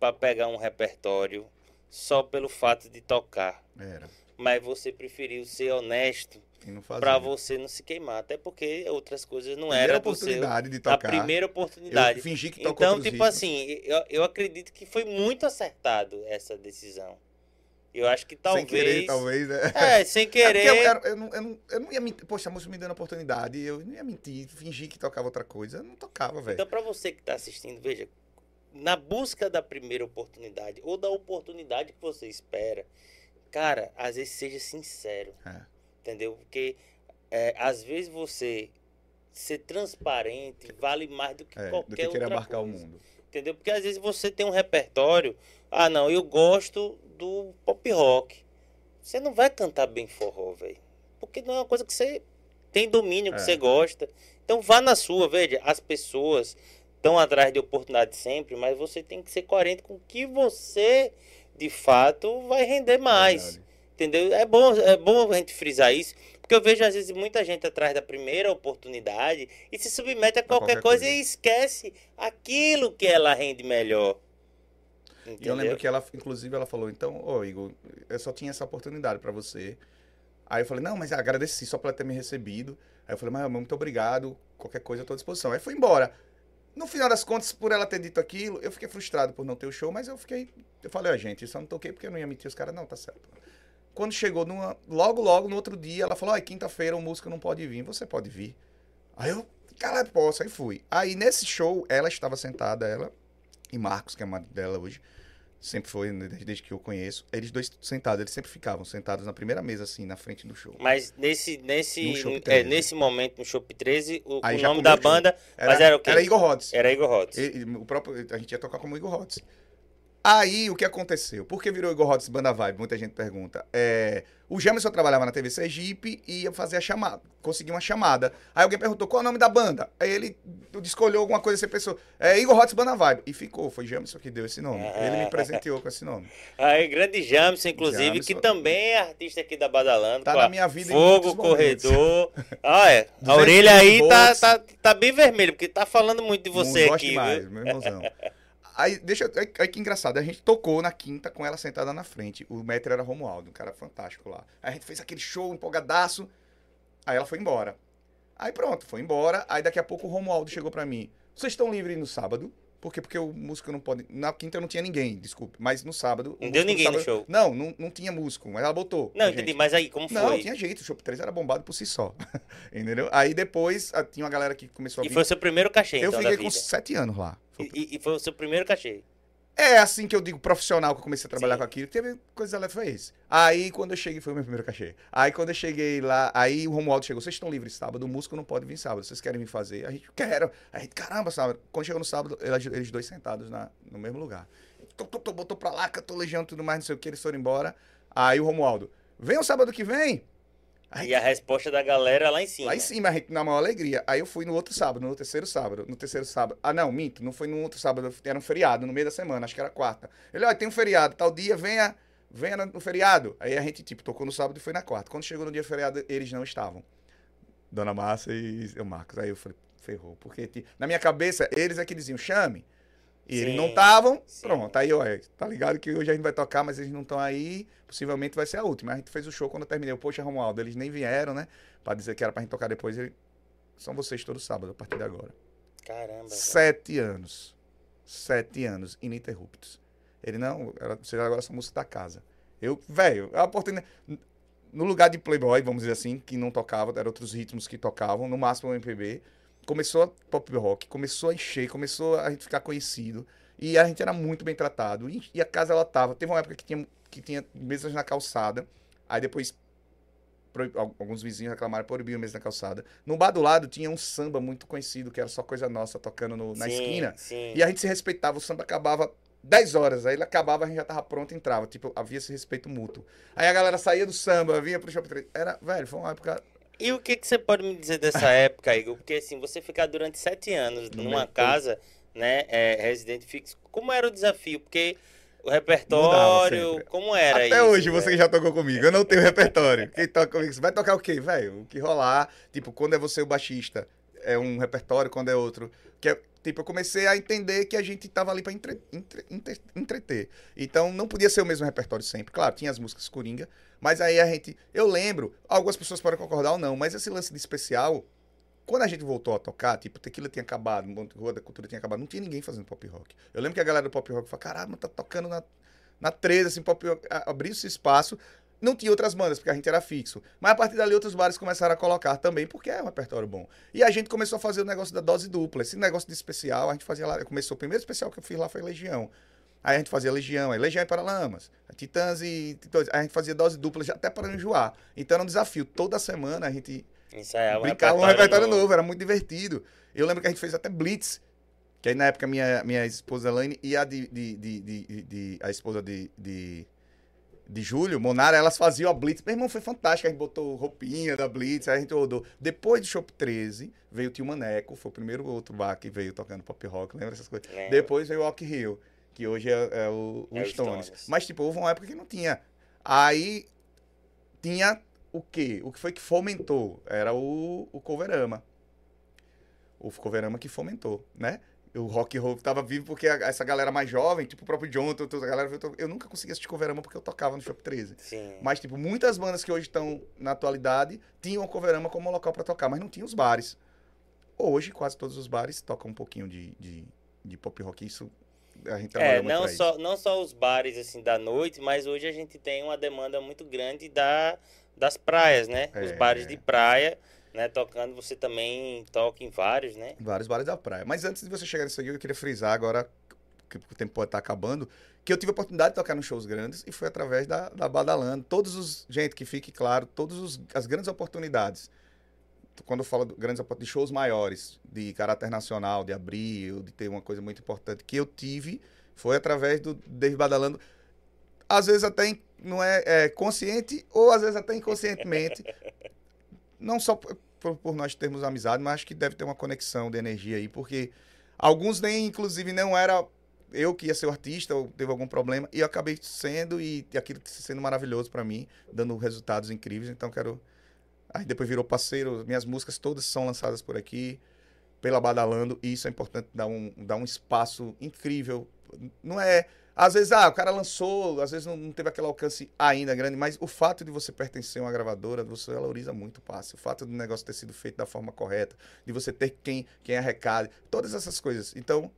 Speaker 1: para pegar um repertório só pelo fato de tocar.
Speaker 2: Era.
Speaker 1: Mas você preferiu ser honesto para você não se queimar, até porque outras coisas não
Speaker 2: Primeira
Speaker 1: eram do seu
Speaker 2: oportunidade de
Speaker 1: a
Speaker 2: tocar.
Speaker 1: primeira oportunidade.
Speaker 2: Eu fingi que tocou
Speaker 1: Então, tipo
Speaker 2: ritmos.
Speaker 1: assim, eu, eu acredito que foi muito acertado essa decisão. Eu acho que talvez.
Speaker 2: Sem querer, talvez, né?
Speaker 1: É, sem
Speaker 2: É
Speaker 1: querer.
Speaker 2: porque eu, eu, eu não, eu, não, eu não ia mentir. Poxa, a música me dando oportunidade. Eu não ia mentir, fingir que tocava outra coisa. Eu não tocava, velho.
Speaker 1: Então, pra você que tá assistindo, veja, na busca da primeira oportunidade ou da oportunidade que você espera, cara, às vezes seja sincero,
Speaker 2: É.
Speaker 1: entendeu? Porque é, às vezes você ser transparente vale mais do que
Speaker 2: É,
Speaker 1: qualquer
Speaker 2: do que querer
Speaker 1: outra
Speaker 2: abarcar o
Speaker 1: coisa.
Speaker 2: mundo.
Speaker 1: Entendeu? Porque às vezes você tem um repertório. Ah, não, eu gosto do pop rock. Você não vai cantar bem forró, velho. Porque não é uma coisa que você tem domínio, que
Speaker 2: É.
Speaker 1: você gosta. Então vá na sua, veja. As pessoas estão atrás de oportunidade sempre, mas você tem que ser coerente com o que você, de fato, vai render mais.
Speaker 2: Verdade.
Speaker 1: Entendeu? É bom, é bom a gente frisar isso, porque eu vejo às vezes muita gente atrás da primeira oportunidade e se submete a qualquer,
Speaker 2: qualquer
Speaker 1: coisa,
Speaker 2: coisa.
Speaker 1: e esquece aquilo que ela rende melhor.
Speaker 2: E eu
Speaker 1: Entendeu?
Speaker 2: lembro que ela, inclusive, ela falou, então, ô Igor, eu só tinha essa oportunidade pra você. Aí eu falei, não, mas agradeci só por ela ter me recebido. Aí eu falei, mas muito obrigado, qualquer coisa eu tô à disposição. Aí fui embora. No final das contas, por ela ter dito aquilo, eu fiquei frustrado por não ter o show, mas eu fiquei. Eu falei, ó, gente, eu só não toquei porque eu não ia mentir os caras, não, tá certo. Quando chegou numa. Logo, logo, no outro dia, ela falou, ó, quinta-feira o músico não pode vir, você pode vir. Aí eu, caralho, posso, aí fui. Aí nesse show, ela estava sentada, ela e Marcos, que é a marido dela hoje, sempre foi, né, desde, que eu conheço, eles dois sentados, eles sempre ficavam sentados na primeira mesa, assim, na frente do show.
Speaker 1: Mas nesse, nesse,
Speaker 2: No Shop
Speaker 1: é,
Speaker 2: 13.
Speaker 1: nesse momento, no Shop 13, o, o nome da banda Mas era o quê?
Speaker 2: Era Igor Rhodes.
Speaker 1: era Igor Rhodes.
Speaker 2: E- e o próprio, a gente ia tocar como Igor Rhodes. Aí, o que aconteceu? Por que virou Igor Rhodes Banda Vibe? Muita gente pergunta. É, o Jamerson trabalhava na TV Sergipe e ia fazer a chamada, conseguir uma chamada. Aí alguém perguntou, qual é o nome da banda? Aí ele escolheu alguma coisa, você pensou, é Igor Rhodes Banda Vibe. E ficou, foi Jamerson que deu esse nome. Ele me presenteou com esse nome.
Speaker 1: Aí, grande Jamson, inclusive, que também é artista aqui da Badalando.
Speaker 2: Tá na minha vida
Speaker 1: Fogo, corredor. É. A
Speaker 2: 200
Speaker 1: orelha aí tá, tá, tá bem vermelha, porque tá falando muito de você
Speaker 2: Não gosto
Speaker 1: aqui,
Speaker 2: demais,
Speaker 1: viu?
Speaker 2: meu irmãozão. Aí, deixa, aí, aí que engraçado, a gente tocou na quinta com ela sentada na frente. O metro era Romualdo, um cara fantástico lá. Aí a gente fez aquele show empolgadaço. Aí ela foi embora. Aí pronto, foi embora. Aí daqui a pouco o Romualdo chegou pra mim. Vocês estão livres no sábado? Por quê? Porque o músico não pode. Na quinta não tinha ninguém, desculpe. Mas no sábado.
Speaker 1: Não deu ninguém no
Speaker 2: sábado-
Speaker 1: show.
Speaker 2: Não, não, não tinha músico, mas ela botou.
Speaker 1: Não,
Speaker 2: gente.
Speaker 1: entendi, mas aí, como
Speaker 2: Não,
Speaker 1: foi?
Speaker 2: tinha jeito. O Shop 3 era bombado por si só. Entendeu? Aí depois ah, tinha uma galera que começou a
Speaker 1: E
Speaker 2: vir.
Speaker 1: foi o seu primeiro cachê,
Speaker 2: Eu
Speaker 1: então,
Speaker 2: fiquei com sete anos lá. Foi
Speaker 1: E, e- e foi o seu primeiro cachê.
Speaker 2: É assim que eu digo profissional que eu comecei a trabalhar
Speaker 1: Sim.
Speaker 2: com aquilo. Teve coisa ela fez. Aí quando eu cheguei, foi o meu primeiro cachê. Aí quando eu cheguei lá, aí o Romualdo chegou, vocês estão livres sábado, o músico não pode vir sábado, vocês querem vir fazer? A gente, quero. A gente, caramba, sábado. Quando chegou no sábado, eles, dois sentados na, no mesmo lugar. Botou pra lá, cantou legião e tudo mais, não sei o que, eles foram embora. Aí o Romualdo, vem o sábado que vem? Aí,
Speaker 1: E a resposta da galera lá em cima.
Speaker 2: Lá em cima, a gente, na maior alegria. Aí eu fui no outro sábado, no terceiro sábado. No terceiro sábado. Ah, não, minto. Não foi no outro sábado. Era um feriado, no meio da semana. Acho que era quarta. Ele, olha, tem um feriado. Tal dia, venha, venha no feriado. Aí a gente, tipo, tocou no sábado e foi na quarta. Quando chegou no dia feriado, eles não estavam. Dona Márcia e o Marcos. Aí eu falei, ferrou. Porque na minha cabeça, eles é que diziam, chame. E eles não estavam. Pronto. Aí "É, tá ligado que hoje a gente vai tocar, mas eles não estão aí. Possivelmente vai ser a última. A gente fez o show quando eu terminei. Eu, Poxa, Romualdo, eles nem vieram, né? Pra dizer que era pra gente tocar depois. Ele... São vocês todo sábado, a partir de agora.
Speaker 1: Caramba.
Speaker 2: Sete anos. Sete anos ininterruptos. Ele não, vocês agora são música da casa. Eu, velho, a oportunidade. No lugar de Playboy, vamos dizer assim, que não tocava, eram outros ritmos que tocavam, no máximo o MPB. Começou a pop rock, começou a encher, começou a gente ficar conhecido. E a gente era muito bem tratado. E, e a casa ela tava. Teve uma época que tinha, que tinha mesas na calçada. Aí depois alguns vizinhos reclamaram proibiam mesa na calçada. No bar do lado tinha um samba muito conhecido, que era só coisa nossa, tocando no- na
Speaker 1: Sim,
Speaker 2: esquina.
Speaker 1: Sim.
Speaker 2: E a gente se respeitava, o samba acabava 10 horas, aí ele acabava, a gente já tava pronto e entrava. Tipo, havia esse respeito mútuo. Aí a galera saía do samba, vinha pro shopping. Era, velho, foi uma época.
Speaker 1: E o que, que você pode me dizer dessa época, Igor? Porque assim, você ficar durante sete anos
Speaker 2: No
Speaker 1: numa casa, né, é, residente fixo, como era o desafio? Porque o repertório, como era
Speaker 2: Até
Speaker 1: isso?
Speaker 2: hoje, você
Speaker 1: velho?
Speaker 2: que já tocou comigo, eu não tenho repertório. Quem toca comigo, você vai tocar o quê, velho? O que rolar. Tipo, quando é você o baixista, é um repertório, quando é outro. Que é, tipo, eu comecei a entender que a gente tava ali pra entre- entre- entre- entreter. Então, não podia ser o mesmo repertório sempre. Claro, tinha as músicas coringa, mas aí a gente. Eu lembro, algumas pessoas podem concordar ou não, mas esse lance de especial. Quando a gente voltou a tocar, tipo, Tequila tinha acabado, Rua da Cultura tinha acabado, não tinha ninguém fazendo pop rock. Eu lembro que a galera do pop rock falou, caramba, tá tocando na, na 13, assim, pop rock. Abriu esse espaço. Não tinha outras bandas, porque a gente era fixo. Mas a partir dali, outros bares começaram a colocar também, porque é um repertório bom. E a gente começou a fazer o negócio da dose dupla. Esse negócio de especial, a gente fazia lá. Começou o primeiro especial que eu fiz lá foi Legião. Aí a gente fazia Legião, aí Legião e Paralamas, Titãs e Titãs. Aí a gente fazia dose dupla já até para não enjoar. Então era um desafio. Toda semana a gente
Speaker 1: Ensaiava um
Speaker 2: brincava um repertório novo. era muito divertido. Eu lembro que a gente fez até Blitz, que aí na época minha, minha esposa Elaine e a de, de, de, de- de- de- a esposa de, de, de Júlio, Monara, elas faziam a Blitz. Meu irmão, foi fantástico, a gente botou roupinha da Blitz, aí a gente rodou. Depois do Shop 13, veio o Tio Maneco, foi o primeiro outro bar que veio tocando pop rock, lembra essas coisas?
Speaker 1: Lembro.
Speaker 2: Depois veio o Rock Hill, que hoje é, é o, o
Speaker 1: É o
Speaker 2: Stones.
Speaker 1: Stones.
Speaker 2: Mas, tipo, houve uma época que não tinha. Aí tinha o quê? O que foi que fomentou? Era o, o Coverama. O Coverama que fomentou, né? O rock and roll tava vivo porque a- essa galera mais jovem, tipo o próprio John, toda a galera, eu, eu nunca conseguia assistir Coverama porque eu tocava no Shop 13.
Speaker 1: Sim.
Speaker 2: Mas, tipo, muitas bandas que hoje estão na atualidade tinham Coverama como local pra tocar, mas não tinha os bares. Hoje, quase todos os bares tocam um pouquinho de, de, de pop rock. Isso a gente trabalha
Speaker 1: É,
Speaker 2: muito
Speaker 1: não só, não só os bares assim da noite, mas hoje a gente tem uma demanda muito grande da, das praias, né? Os
Speaker 2: É.
Speaker 1: bares de praia, né? Tocando, você também toca em vários, né?
Speaker 2: Vários bares da praia. Mas antes de você chegar nisso aqui, eu queria frisar agora, que o tempo pode estar acabando, que eu tive a oportunidade de tocar nos shows grandes e foi através da, da Badalando. Todos os. Gente, que fique claro, todas as grandes oportunidades. Quando eu falo de grandes de shows maiores, de caráter nacional, de abrir, de ter uma coisa muito importante que eu tive, foi através do Dave Badalando. Às vezes até não é, é consciente, ou às vezes até inconscientemente. não só por, por- nós termos amizade, mas acho que deve ter uma conexão de energia aí, porque alguns nem, inclusive, não era eu que ia ser o artista ou teve algum problema, e eu acabei sendo, e aquilo sendo maravilhoso pra mim, dando resultados incríveis, então quero... Aí depois virou parceiro, minhas músicas todas são lançadas por aqui, pela Badalando, e isso é importante dar um, dar um espaço incrível. Não é. Às vezes, ah, o cara lançou, às vezes não, não teve aquele alcance ainda grande, mas o fato de você pertencer a uma gravadora, você valoriza muito o passe. O fato do negócio ter sido feito da forma correta, de você ter quem, quem arrecade, todas essas coisas. Então,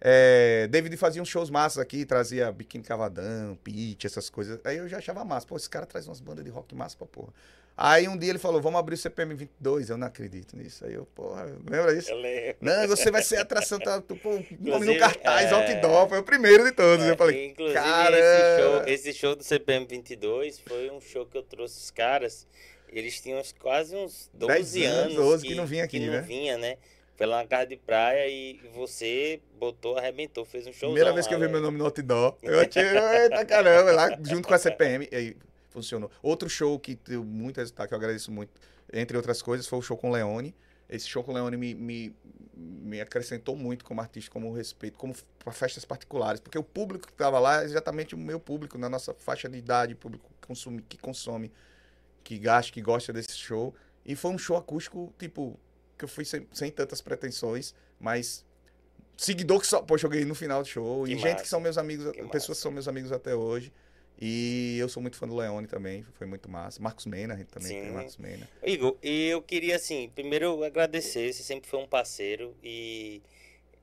Speaker 2: é, David fazia uns shows massas aqui, trazia Biquíni Cavadão, Pitch, essas coisas. Aí eu já achava massa. Pô, esse cara traz umas bandas de rock massa pra porra. Aí um dia ele falou, vamos abrir o CPM 22. Eu não acredito nisso. Aí eu, porra, lembra disso?
Speaker 1: Eu lembro.
Speaker 2: Não, você vai ser a atração, tá, tu, pô, nome no cartaz,
Speaker 1: é,
Speaker 2: outdoor, foi o primeiro de todos. eu falei,
Speaker 1: Inclusive,
Speaker 2: cara...
Speaker 1: esse show, esse show do CPM 22 foi um show que eu trouxe os caras. Eles tinham quase uns 12
Speaker 2: 10 anos,
Speaker 1: anos,
Speaker 2: 12 que não vinha aqui,
Speaker 1: que não
Speaker 2: né?
Speaker 1: vinha, né? Foi lá na casa de praia e você botou, arrebentou, fez um show.
Speaker 2: Primeira vez que eu vi meu nome no outdoor, eu achei, eita caramba, lá junto com a CPM, e aí funcionou. Outro show que deu muito resultado, que eu agradeço muito, entre outras coisas, foi o show com o Leone. Esse show com o Leone me, me, me acrescentou muito como artista, como respeito, como para festas particulares, porque o público que estava lá é exatamente o meu público, na nossa faixa de idade, público que consome, que consome, que gasta, que gosta desse show. E foi um show acústico, tipo, que eu fui sem, sem tantas pretensões, mas seguidor que só, pô, joguei no final do show,
Speaker 1: Que
Speaker 2: e gente
Speaker 1: massa.
Speaker 2: que são meus amigos,
Speaker 1: Que
Speaker 2: pessoas
Speaker 1: massa.
Speaker 2: que são meus amigos até hoje. E eu sou muito fã do Leone também, foi muito massa. Marcos Mena, a gente também
Speaker 1: Sim.
Speaker 2: tem Marcos Mena.
Speaker 1: Igor, e eu queria, assim, primeiro agradecer, você sempre foi um parceiro e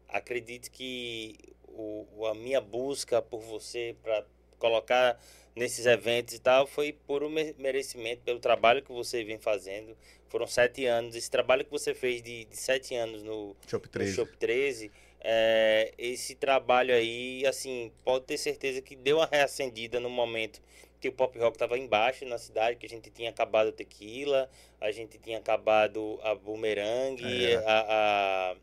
Speaker 1: acredito que o, a minha busca por você para colocar nesses eventos e tal foi por um me- merecimento, pelo trabalho que você vem fazendo. Foram sete anos, esse trabalho que você fez de, de sete anos no,
Speaker 2: Shop
Speaker 1: no
Speaker 2: 13.
Speaker 1: Shop 13, é, esse trabalho aí, assim, pode ter certeza que deu uma reacendida no momento que o pop rock estava embaixo na cidade, que a gente tinha acabado o Tequila, a gente tinha acabado a Boomerang,
Speaker 2: É.
Speaker 1: a, a,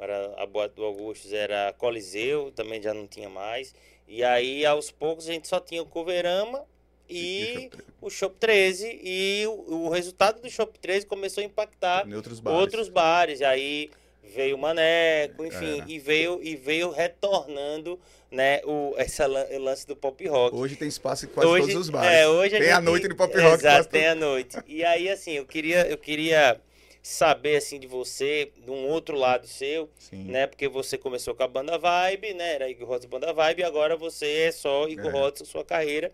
Speaker 1: era a Boate do Augustus era Coliseu, também já não tinha mais. E aí, aos poucos, a gente só tinha o Coverama e o Shop 13. E o, o resultado do Shop 13 começou a impactar
Speaker 2: Em outros bares.
Speaker 1: outros bares. Aí veio o Maneco, enfim,
Speaker 2: Era.
Speaker 1: e veio e veio retornando, né, o esse lan- lance do pop rock.
Speaker 2: Hoje tem espaço em quase
Speaker 1: Hoje-
Speaker 2: todos os bares.
Speaker 1: É, hoje
Speaker 2: tem a
Speaker 1: gente-
Speaker 2: noite do pop rock.
Speaker 1: Exato, tem a noite. E aí assim, eu queria eu queria saber assim de você, de um outro lado seu,
Speaker 2: Sim.
Speaker 1: né? Porque você começou com a banda Vibe, né? Era Igor Rotz Banda Vibe, e agora você é só Igor
Speaker 2: É.
Speaker 1: Rotz, sua carreira.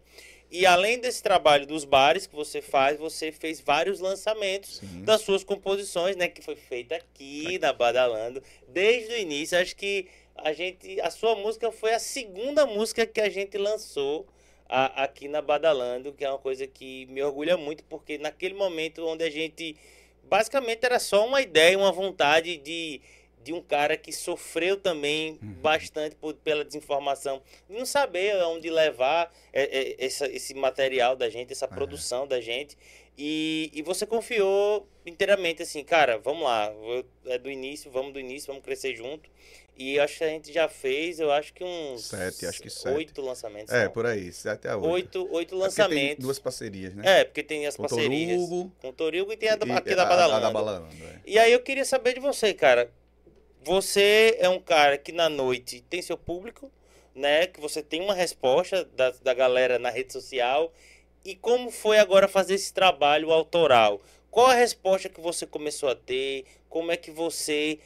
Speaker 1: E além desse trabalho dos bares que você faz, você fez vários lançamentos
Speaker 2: Sim.
Speaker 1: das suas composições, né? Que foi feita aqui na Badalando, desde o início. Acho que a gente, a sua música foi a segunda música que a gente lançou a- aqui na Badalando, que é uma coisa que me orgulha muito, porque naquele momento onde a gente basicamente era só uma ideia, uma vontade de, de um cara que sofreu também
Speaker 2: Uhum.
Speaker 1: bastante por, pela desinformação, de não saber aonde levar é, é, essa, esse material da gente, essa produção da gente. E, e você confiou inteiramente assim, cara, vamos lá, é do início, vamos do início, vamos crescer junto. E acho que a gente já fez, eu acho que uns
Speaker 2: Sete, acho que sete.
Speaker 1: oito lançamentos.
Speaker 2: É,
Speaker 1: não.
Speaker 2: por aí, até a oito.
Speaker 1: oito, oito
Speaker 2: É
Speaker 1: lançamentos.
Speaker 2: duas parcerias, né?
Speaker 1: É, porque tem as
Speaker 2: Com
Speaker 1: parcerias
Speaker 2: Torugo
Speaker 1: com o Torilgo e tem a, do-
Speaker 2: e
Speaker 1: aqui da
Speaker 2: a-
Speaker 1: Badalando.
Speaker 2: A da Badalando, é.
Speaker 1: E aí eu queria saber de você, cara. Você é um cara que na noite tem seu público, né? Que você tem uma resposta da, da galera na rede social. E como foi agora fazer esse trabalho autoral? Qual a resposta que você começou a ter? Como é que você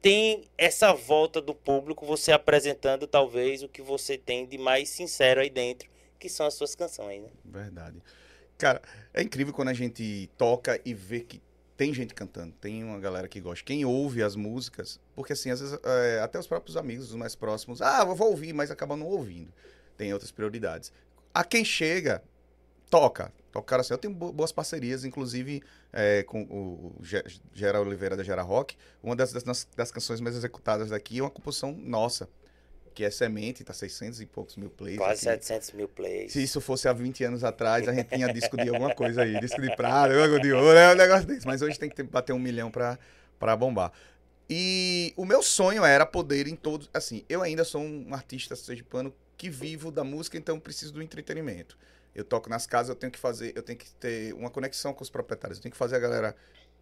Speaker 1: tem essa volta do público, você apresentando talvez o que você tem de mais sincero aí dentro, que são as suas canções, né?
Speaker 2: Verdade. Cara, é incrível quando a gente toca e vê que tem gente cantando, tem uma galera que gosta. Quem ouve as músicas, porque assim, às vezes, é, até os próprios amigos, os mais próximos, ah, vou ouvir, mas acabam não ouvindo. Tem outras prioridades. A quem chega, toca. Toca assim. Eu tenho bo- boas parcerias, inclusive é, com o Ge- Gera Oliveira da Gera Rock. Uma das, das, das canções mais executadas daqui é uma composição nossa, que é Semente, tá 600 e poucos mil plays.
Speaker 1: Quase
Speaker 2: aqui.
Speaker 1: 700 mil plays.
Speaker 2: Se isso fosse há 20 anos atrás, a gente tinha disco de alguma coisa aí. Disco de prata, de ouro, é um negócio desse. Mas hoje tem que ter- bater um milhão pra, pra bombar. E o meu sonho era poder em todos... Assim, eu ainda sou um artista sergipano que vivo da música, então preciso do entretenimento. Eu toco nas casas, eu tenho que fazer... Eu tenho que ter uma conexão com os proprietários. Eu tenho que fazer a galera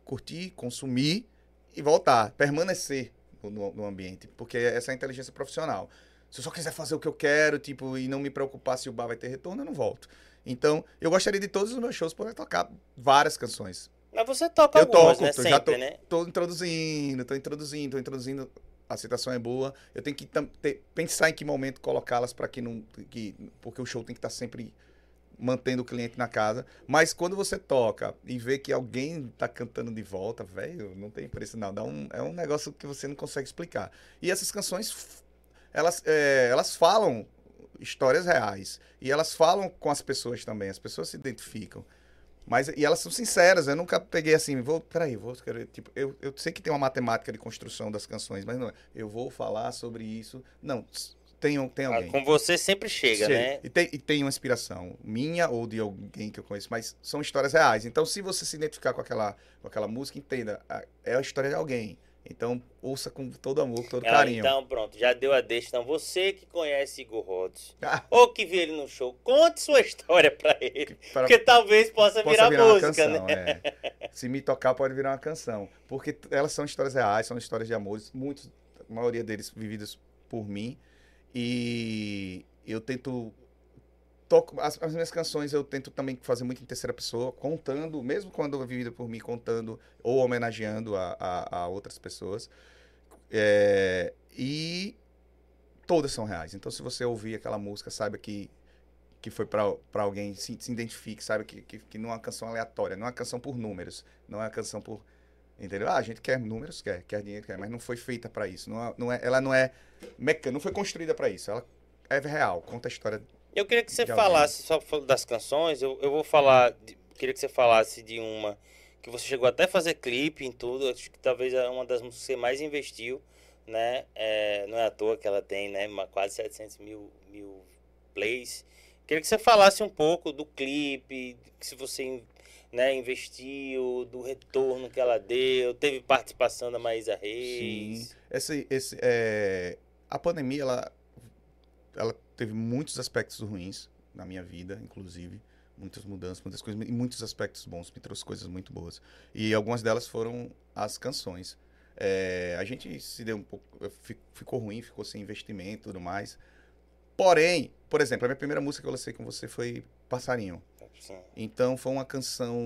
Speaker 2: curtir, consumir e voltar. Permanecer no, no- no ambiente. Porque essa é a inteligência profissional. Se eu só quiser fazer o que eu quero, tipo, e não me preocupar se o bar vai ter retorno, eu não volto. Então, eu gostaria de todos os meus shows poder tocar várias canções.
Speaker 1: Mas você toca
Speaker 2: Eu
Speaker 1: algumas,
Speaker 2: toco,
Speaker 1: né? Sempre,
Speaker 2: já tô,
Speaker 1: né?
Speaker 2: tô introduzindo, tô introduzindo, tô introduzindo. A aceitação é boa. Eu tenho que ter- pensar em que momento colocá-las para que não. Que, porque o show tem que estar sempre mantendo o cliente na casa. Mas quando você toca e vê que alguém tá cantando de volta, velho, não tem preço não. Dá um, é um negócio que você não consegue explicar. E essas canções, elas, é, elas falam histórias reais. E elas falam com as pessoas também. As pessoas se identificam. Mas, e elas são sinceras, eu nunca peguei assim, vou, peraí, vou, tipo, eu, eu sei que tem uma matemática de construção das canções, mas não é, eu vou falar sobre isso. Não, tem, tem
Speaker 1: Ah,
Speaker 2: alguém.
Speaker 1: Com você sempre chega,
Speaker 2: Chega.
Speaker 1: né?
Speaker 2: E tem, e tem uma inspiração minha ou de alguém que eu conheço, mas são histórias reais. Então, se você se identificar com aquela, com aquela música, entenda, é a história de alguém. Então, ouça com todo amor, com todo
Speaker 1: Ah,
Speaker 2: carinho.
Speaker 1: então, pronto, já deu a deixa. Então, você que conhece Igor Rhodes,
Speaker 2: Ah,
Speaker 1: ou que viu ele no show, conte sua história pra ele.
Speaker 2: para-
Speaker 1: Porque talvez possa,
Speaker 2: possa
Speaker 1: virar,
Speaker 2: uma
Speaker 1: música,
Speaker 2: canção,
Speaker 1: né?
Speaker 2: é. Se me tocar, pode virar uma canção. Porque elas são histórias reais, são histórias de amores, muitos, a maioria deles vividos por mim. E eu tento. Toco, as, as minhas canções eu tento também fazer muito em terceira pessoa, contando, mesmo quando é vivida por mim, contando ou homenageando a, a, a outras pessoas. É, e todas são reais. Então, se você ouvir aquela música, saiba que, que foi pra alguém, se, se identifique, saiba que, que, que não é uma canção aleatória, não é uma canção por números, não é uma canção por. Entendeu? Ah, a gente quer números, quer, quer dinheiro, quer, mas não foi feita pra isso. Não é, não é, ela não é mecânica, não foi construída pra isso. Ela é real, conta a história.
Speaker 1: Eu queria que você falasse, só das canções, eu, eu vou falar, de- queria que você falasse de uma que você chegou até a fazer clipe em tudo, acho que talvez é uma das músicas que você mais investiu, né? É, não é à toa que ela tem, né? uma- Quase 700 mil, mil plays. Queria que você falasse um pouco do clipe, se você né, investiu, do retorno que ela deu, teve participação da Maísa Reis.
Speaker 2: Esse, esse, é, a pandemia, ela, ela teve muitos aspectos ruins na minha vida, inclusive. Muitas mudanças, muitas coisas, e muitos aspectos bons, me trouxe coisas muito boas. E algumas delas foram as canções. É, a gente se deu um pouco. fi- Ficou ruim, ficou sem investimento e tudo mais. Porém, por exemplo, a minha primeira música que eu lancei com você foi Passarinho. Então foi uma canção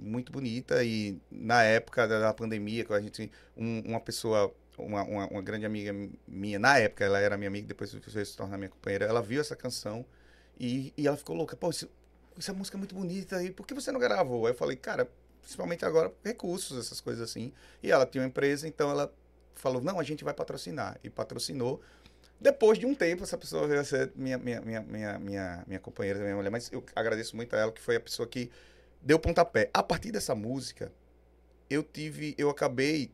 Speaker 2: muito bonita e na época da, pandemia, quando a gente um- uma pessoa, uma, uma, uma grande amiga minha, na época ela era minha amiga, depois se tornar minha companheira, ela viu essa canção e, e ela ficou louca, pô, isso- essa música é muito bonita e por que você não gravou? Aí eu falei, cara, principalmente agora recursos, essas coisas assim. E ela tinha uma empresa, então ela falou, não, a gente vai patrocinar e patrocinou. Depois de um tempo, essa pessoa veio a ser minha, minha, minha, minha, minha, minha companheira, minha mulher, mas eu agradeço muito a ela, que foi a pessoa que deu pontapé. A partir dessa música, eu tive, eu acabei,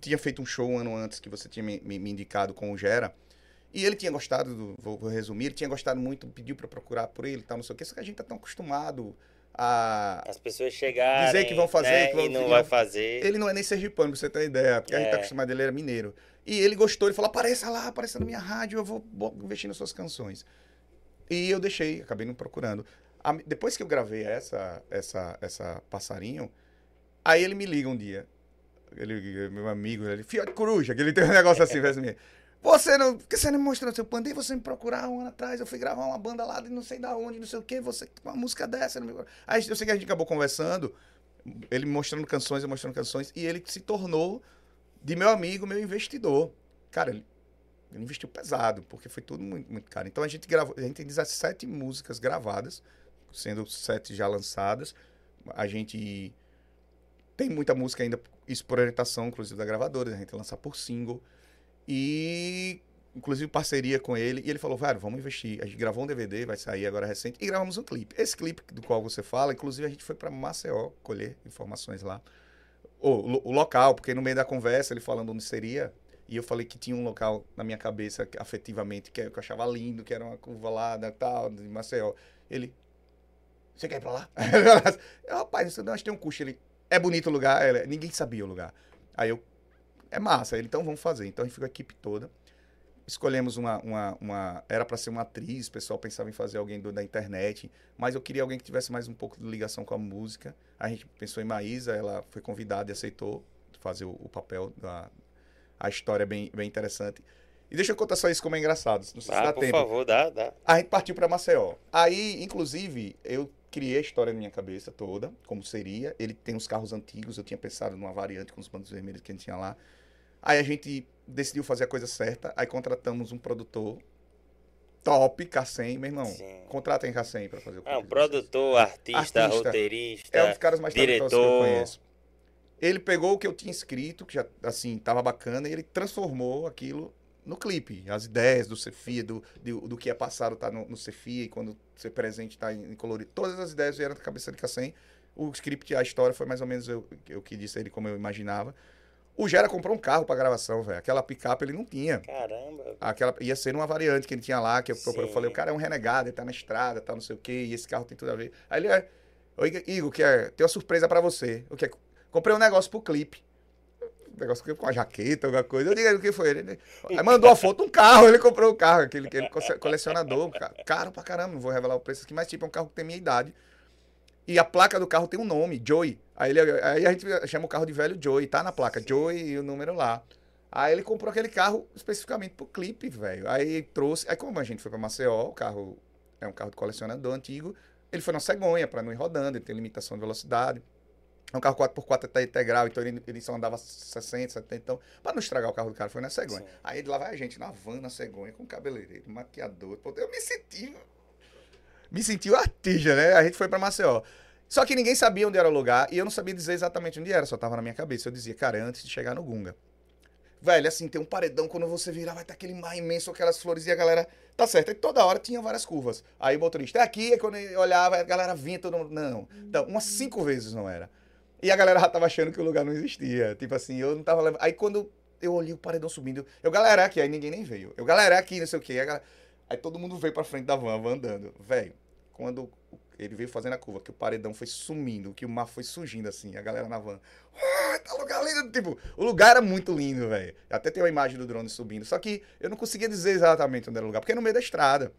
Speaker 2: tinha feito um show um ano antes que você tinha me, me- me indicado com o Gera, e ele tinha gostado, do, vou, vou resumir, ele tinha gostado muito, pediu pra procurar por ele e tal, não sei o que, só que a gente tá tão acostumado a...
Speaker 1: As pessoas chegarem
Speaker 2: Dizer que vão fazer,
Speaker 1: né,
Speaker 2: que vão-
Speaker 1: e não vai fazer.
Speaker 2: Ele não é nem sergipano, pra você ter ideia, porque a gente
Speaker 1: É.
Speaker 2: tá acostumado, ele era mineiro. E ele gostou, ele falou, apareça lá, apareça na minha rádio, eu vou investir nas suas canções. E eu deixei, acabei não procurando. A- depois que eu gravei essa, essa, essa passarinho, aí ele me liga um dia. Ele, meu amigo, ele, Fiote Coruja, que ele tem um negócio assim, assim, você não, por que você não me mostrou seu pandei? Você me procurar um ano atrás, eu fui gravar uma banda lá de não sei da onde, não sei o que, você uma música dessa. me- Aí eu sei que a gente acabou conversando, ele mostrando canções, eu mostrando canções, e ele se tornou de meu amigo, meu investidor. Cara, ele, ele investiu pesado, porque foi tudo muito, muito caro. Então a gente gravou, a gente tem 17 músicas gravadas, sendo sete já lançadas. A gente tem muita música ainda, isso por orientação, inclusive, da gravadora, a gente lançar por single. E, inclusive, parceria com ele. E ele falou, velho, vamos investir. A gente gravou um DVD, vai sair agora recente, e gravamos um clipe. Esse clipe do qual você fala, inclusive, a gente foi para Maceió colher informações lá. O, lo- o local, porque no meio da conversa, ele falando onde seria, e eu falei que tinha um local na minha cabeça, afetivamente, que eu que eu achava lindo, que era uma curva lá, da, tal, de Maceió. Ele, você quer ir pra lá? eu, rapaz, isso acho que tem um custo. Ele, é bonito o lugar, Ele, ninguém sabia o lugar. Aí eu, é massa. Ele, então vamos fazer. Então a gente ficou a equipe toda. Escolhemos uma, uma, uma era para ser uma atriz, o pessoal pensava em fazer alguém do, da internet, mas eu queria alguém que tivesse mais um pouco de ligação com a música. A gente pensou em Maísa, ela foi convidada e aceitou fazer o, o papel da a história é bem, bem interessante. E deixa eu contar só isso como é engraçado, não sei se
Speaker 1: Ah,
Speaker 2: dá
Speaker 1: por
Speaker 2: tempo.
Speaker 1: favor, dá, dá.
Speaker 2: A gente partiu para Maceió. Aí, inclusive, eu criei a história na minha cabeça toda, como seria. Ele tem uns carros antigos, eu tinha pensado numa variante com os bandos vermelhos que a gente tinha lá. Aí a gente decidiu fazer a coisa certa, aí contratamos um produtor top, Cassem, meu irmão.
Speaker 1: Sim.
Speaker 2: Contratem Cassem pra fazer o
Speaker 1: É um produtor, artista,
Speaker 2: Artista.
Speaker 1: roteirista.
Speaker 2: É um dos caras mais talentosos que eu
Speaker 1: diretor.
Speaker 2: conheço. Ele pegou o que eu tinha escrito, que já, assim, tava bacana, e ele transformou aquilo no clipe. As ideias do Cefia, do, do, do que é passado tá no, no Cefia, e quando ser presente tá em, em colorido. Todas as ideias vieram da cabeça de Cassem. O script, a história foi mais ou menos eu, eu que disse a ele como eu imaginava. O Gera comprou um carro pra gravação, velho. Aquela picape ele não tinha.
Speaker 1: Caramba.
Speaker 2: Aquela, ia ser uma variante que ele tinha lá, que eu, eu falei, o cara é um renegado, ele tá na estrada, tá não sei o quê, e esse carro tem tudo a ver. Aí ele, é, Igor, que é, tem uma surpresa pra você. O que é? Comprei um negócio pro clipe. Um negócio com a jaqueta, alguma coisa. Eu digo, o que foi? Ele aí mandou a foto, um carro, ele comprou o carro, aquele, aquele co- colecionador, ca- caro pra caramba, não vou revelar o preço aqui, mas tipo, é um carro que tem minha idade. E a placa do carro tem um nome, Joey. Aí, ele, aí a gente chama o carro de velho Joey, tá na placa, Joey e o número lá. Aí ele comprou aquele carro especificamente pro clipe, velho. Aí trouxe. Aí como a gente foi pra Maceió, o carro é um carro de colecionador antigo, ele foi na cegonha pra não ir rodando, ele tem limitação de velocidade. É um carro 4x4 até integral, então ele, ele só andava 60, 70. Então, pra não estragar o carro do cara, foi na cegonha.
Speaker 1: Sim.
Speaker 2: Aí lá vai a gente na van, na cegonha, com cabeleireiro, maquiador. Eu me senti. Me senti o artista, né? A gente foi pra Maceió. Só que ninguém sabia onde era o lugar e eu não sabia dizer exatamente onde era, só tava na minha cabeça. Eu dizia, cara, é antes de chegar no Gunga. Velho, assim, tem um paredão, quando você virar, vai estar aquele mar imenso, aquelas flores, e a galera. Tá certo. E toda hora tinha várias curvas. Aí o motorista, é aqui, aí quando eu olhava, a galera vinha, todo mundo. Não. Então, umas cinco vezes não era. E a galera já tava achando que o lugar não existia. Tipo assim, eu não tava levando. Aí quando eu olhei o paredão subindo, eu, galera, é aqui, aí ninguém nem veio. Eu, galera, é aqui, não sei o quê. Aí, galera- aí todo mundo veio pra frente da van, van andando. Velho, quando ele veio fazendo a curva, que o paredão foi sumindo, que o mar foi surgindo assim, a galera na van. "Ah, tá lugar lindo. Tipo, o lugar era muito lindo, velho. Até tem uma imagem do drone subindo. Só que eu não conseguia dizer exatamente onde era o lugar, porque é no meio da estrada.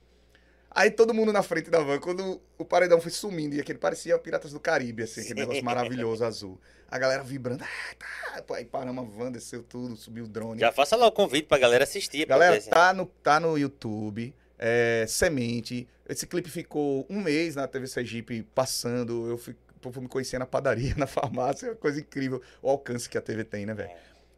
Speaker 2: Aí todo mundo na frente da van, quando o paredão foi sumindo, e aquele parecia Piratas do Caribe, assim, aquele negócio maravilhoso azul. A galera vibrando, ah, tá. Pô, Aí paramos a van, desceu tudo, subiu o drone.
Speaker 1: Já faça lá o convite pra galera assistir.
Speaker 2: Galera,
Speaker 1: se-
Speaker 2: tá no, tá no YouTube, é, Semente. Esse clipe ficou um mês na TV Sergipe passando. Eu fui, fui me conhecer na padaria, na farmácia, coisa incrível. O alcance que a TV tem, né, velho?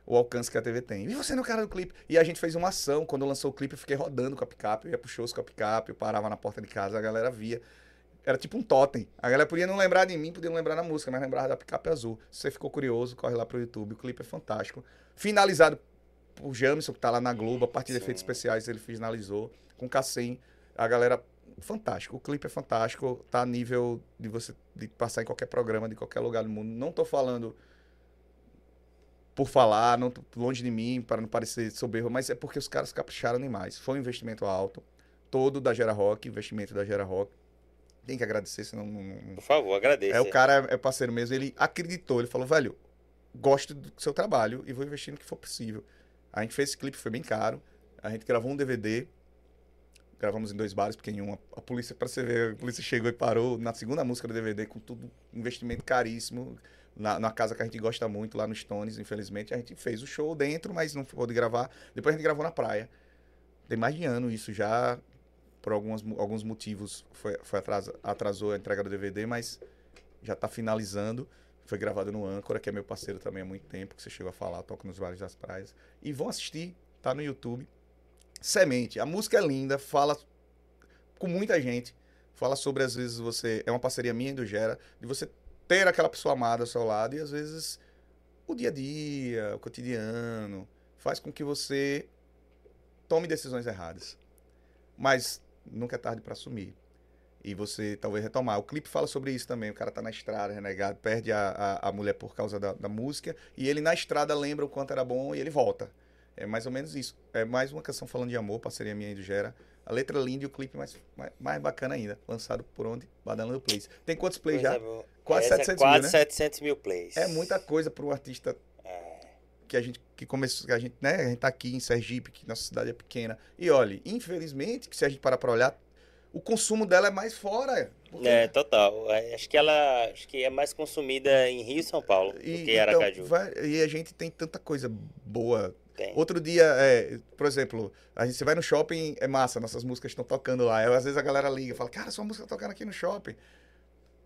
Speaker 2: O alcance que a TV tem. E você no cara do clipe? E a gente fez uma ação. Quando lançou o clipe, eu fiquei rodando com a picape. Eu ia pro shows com a picape, eu parava na porta de casa, a galera via. Era tipo um totem. A galera podia não lembrar de mim, podia não lembrar da música, mas lembrava da picape azul. Se você ficou curioso, corre lá pro YouTube. O clipe é fantástico. Finalizado por Jamison, que tá lá na Globo, a partir de efeitos especiais ele finalizou. Com Cassem, a galera. Fantástico. O clipe é fantástico. Tá a nível de você de passar em qualquer programa, de qualquer lugar do mundo. Não tô falando por falar, não longe de mim, para não parecer soberbo, mas é porque os caras capricharam demais. Foi um investimento alto, todo da Gera Rock, investimento da Gera Rock. Tem que agradecer, senão não, não-
Speaker 1: Por favor, agradeço.
Speaker 2: é, o cara é parceiro mesmo, ele acreditou, ele falou, velho, gosto do seu trabalho e vou investir no que for possível. A gente fez esse clipe, foi bem caro. A gente gravou um DVD, gravamos em dois bares, porque em um a, polícia, pra você ver, a polícia chegou e parou na segunda música do DVD, com tudo, investimento caríssimo, na, na casa que a gente gosta muito, lá no Stones, infelizmente. A gente fez o show dentro, mas não pôde gravar. Depois a gente gravou na praia. Tem mais de ano isso já, por algumas, alguns motivos, foi, foi atrasa, atrasou a entrega do DVD, mas já tá finalizando. Foi gravado no Âncora, que é meu parceiro também há muito tempo, que você chegou a falar, toca nos bares das praias. E vão assistir, tá no YouTube. Semente, a música é linda, fala com muita gente. Fala sobre, às vezes, você. É uma parceria minha e do Gera, de você ter aquela pessoa amada ao seu lado e, às vezes, o dia a dia, o cotidiano, faz com que você tome decisões erradas. Mas nunca é tarde para assumir. E você talvez retomar. O clipe fala sobre isso também. O cara tá na estrada, renegado, perde a, a, a mulher por causa da, da música. E ele na estrada lembra o quanto era bom e ele volta. É mais ou menos isso. É mais uma canção falando de amor, parceria minha e do Gera. A letra linda e o clipe mais, mais, mais bacana ainda. Lançado por onde? Badalando Plays. Tem quantos plays já?
Speaker 1: Boa.
Speaker 2: Quase
Speaker 1: Essa é
Speaker 2: 700
Speaker 1: quase
Speaker 2: mil, né?
Speaker 1: 700 mil plays.
Speaker 2: É muita coisa para um artista
Speaker 1: É.
Speaker 2: que a gente que começou, que a gente, né, a gente tá aqui em Sergipe, que nossa cidade é pequena. E olha, infelizmente, que se a gente parar para olhar, o consumo dela é mais fora. porque-
Speaker 1: É, total. É, Acho que ela acho que é mais consumida em Rio e São Paulo do
Speaker 2: e,
Speaker 1: que Aracaju.
Speaker 2: então, vai- e a gente tem tanta coisa boa.
Speaker 1: Tem.
Speaker 2: Outro dia, é, por exemplo, a gente você vai no shopping, é massa, nossas músicas estão tocando lá. Aí, às vezes a galera liga e fala, cara, sua música tá tocando aqui no shopping.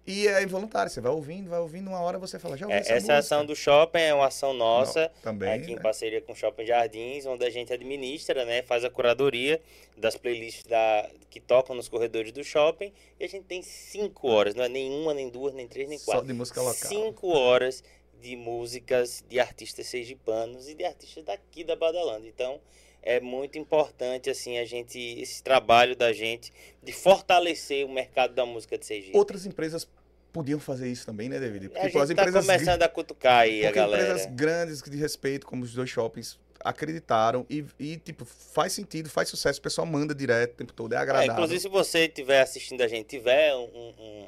Speaker 2: E é involuntário, você vai ouvindo, vai ouvindo, uma hora você fala, já ouvi
Speaker 1: É,
Speaker 2: essa,
Speaker 1: essa ação do shopping é uma ação nossa,
Speaker 2: Não, também,
Speaker 1: aqui em
Speaker 2: né?
Speaker 1: parceria com o Shopping Jardins, onde a gente administra, né, faz a curadoria das playlists da, que tocam nos corredores do shopping. E a gente tem cinco horas, não é nenhuma, nem duas, nem três, nem
Speaker 2: Só
Speaker 1: quatro.
Speaker 2: de música local.
Speaker 1: Cinco horas de músicas de artistas sergipanos e de artistas daqui da Badalanda. Então, é muito importante, assim, a gente, esse trabalho da gente de fortalecer o mercado da música de Sergipe.
Speaker 2: Outras empresas podiam fazer isso também, né, David?
Speaker 1: a gente
Speaker 2: as
Speaker 1: tá
Speaker 2: empresas
Speaker 1: começando a cutucar aí a
Speaker 2: Porque
Speaker 1: galera.
Speaker 2: empresas grandes de respeito, como os dois shoppings, acreditaram e, e, tipo, faz sentido, faz sucesso, o pessoal manda direto o tempo todo, é
Speaker 1: É,
Speaker 2: agradável.
Speaker 1: inclusive, se você estiver assistindo a gente, tiver um, um,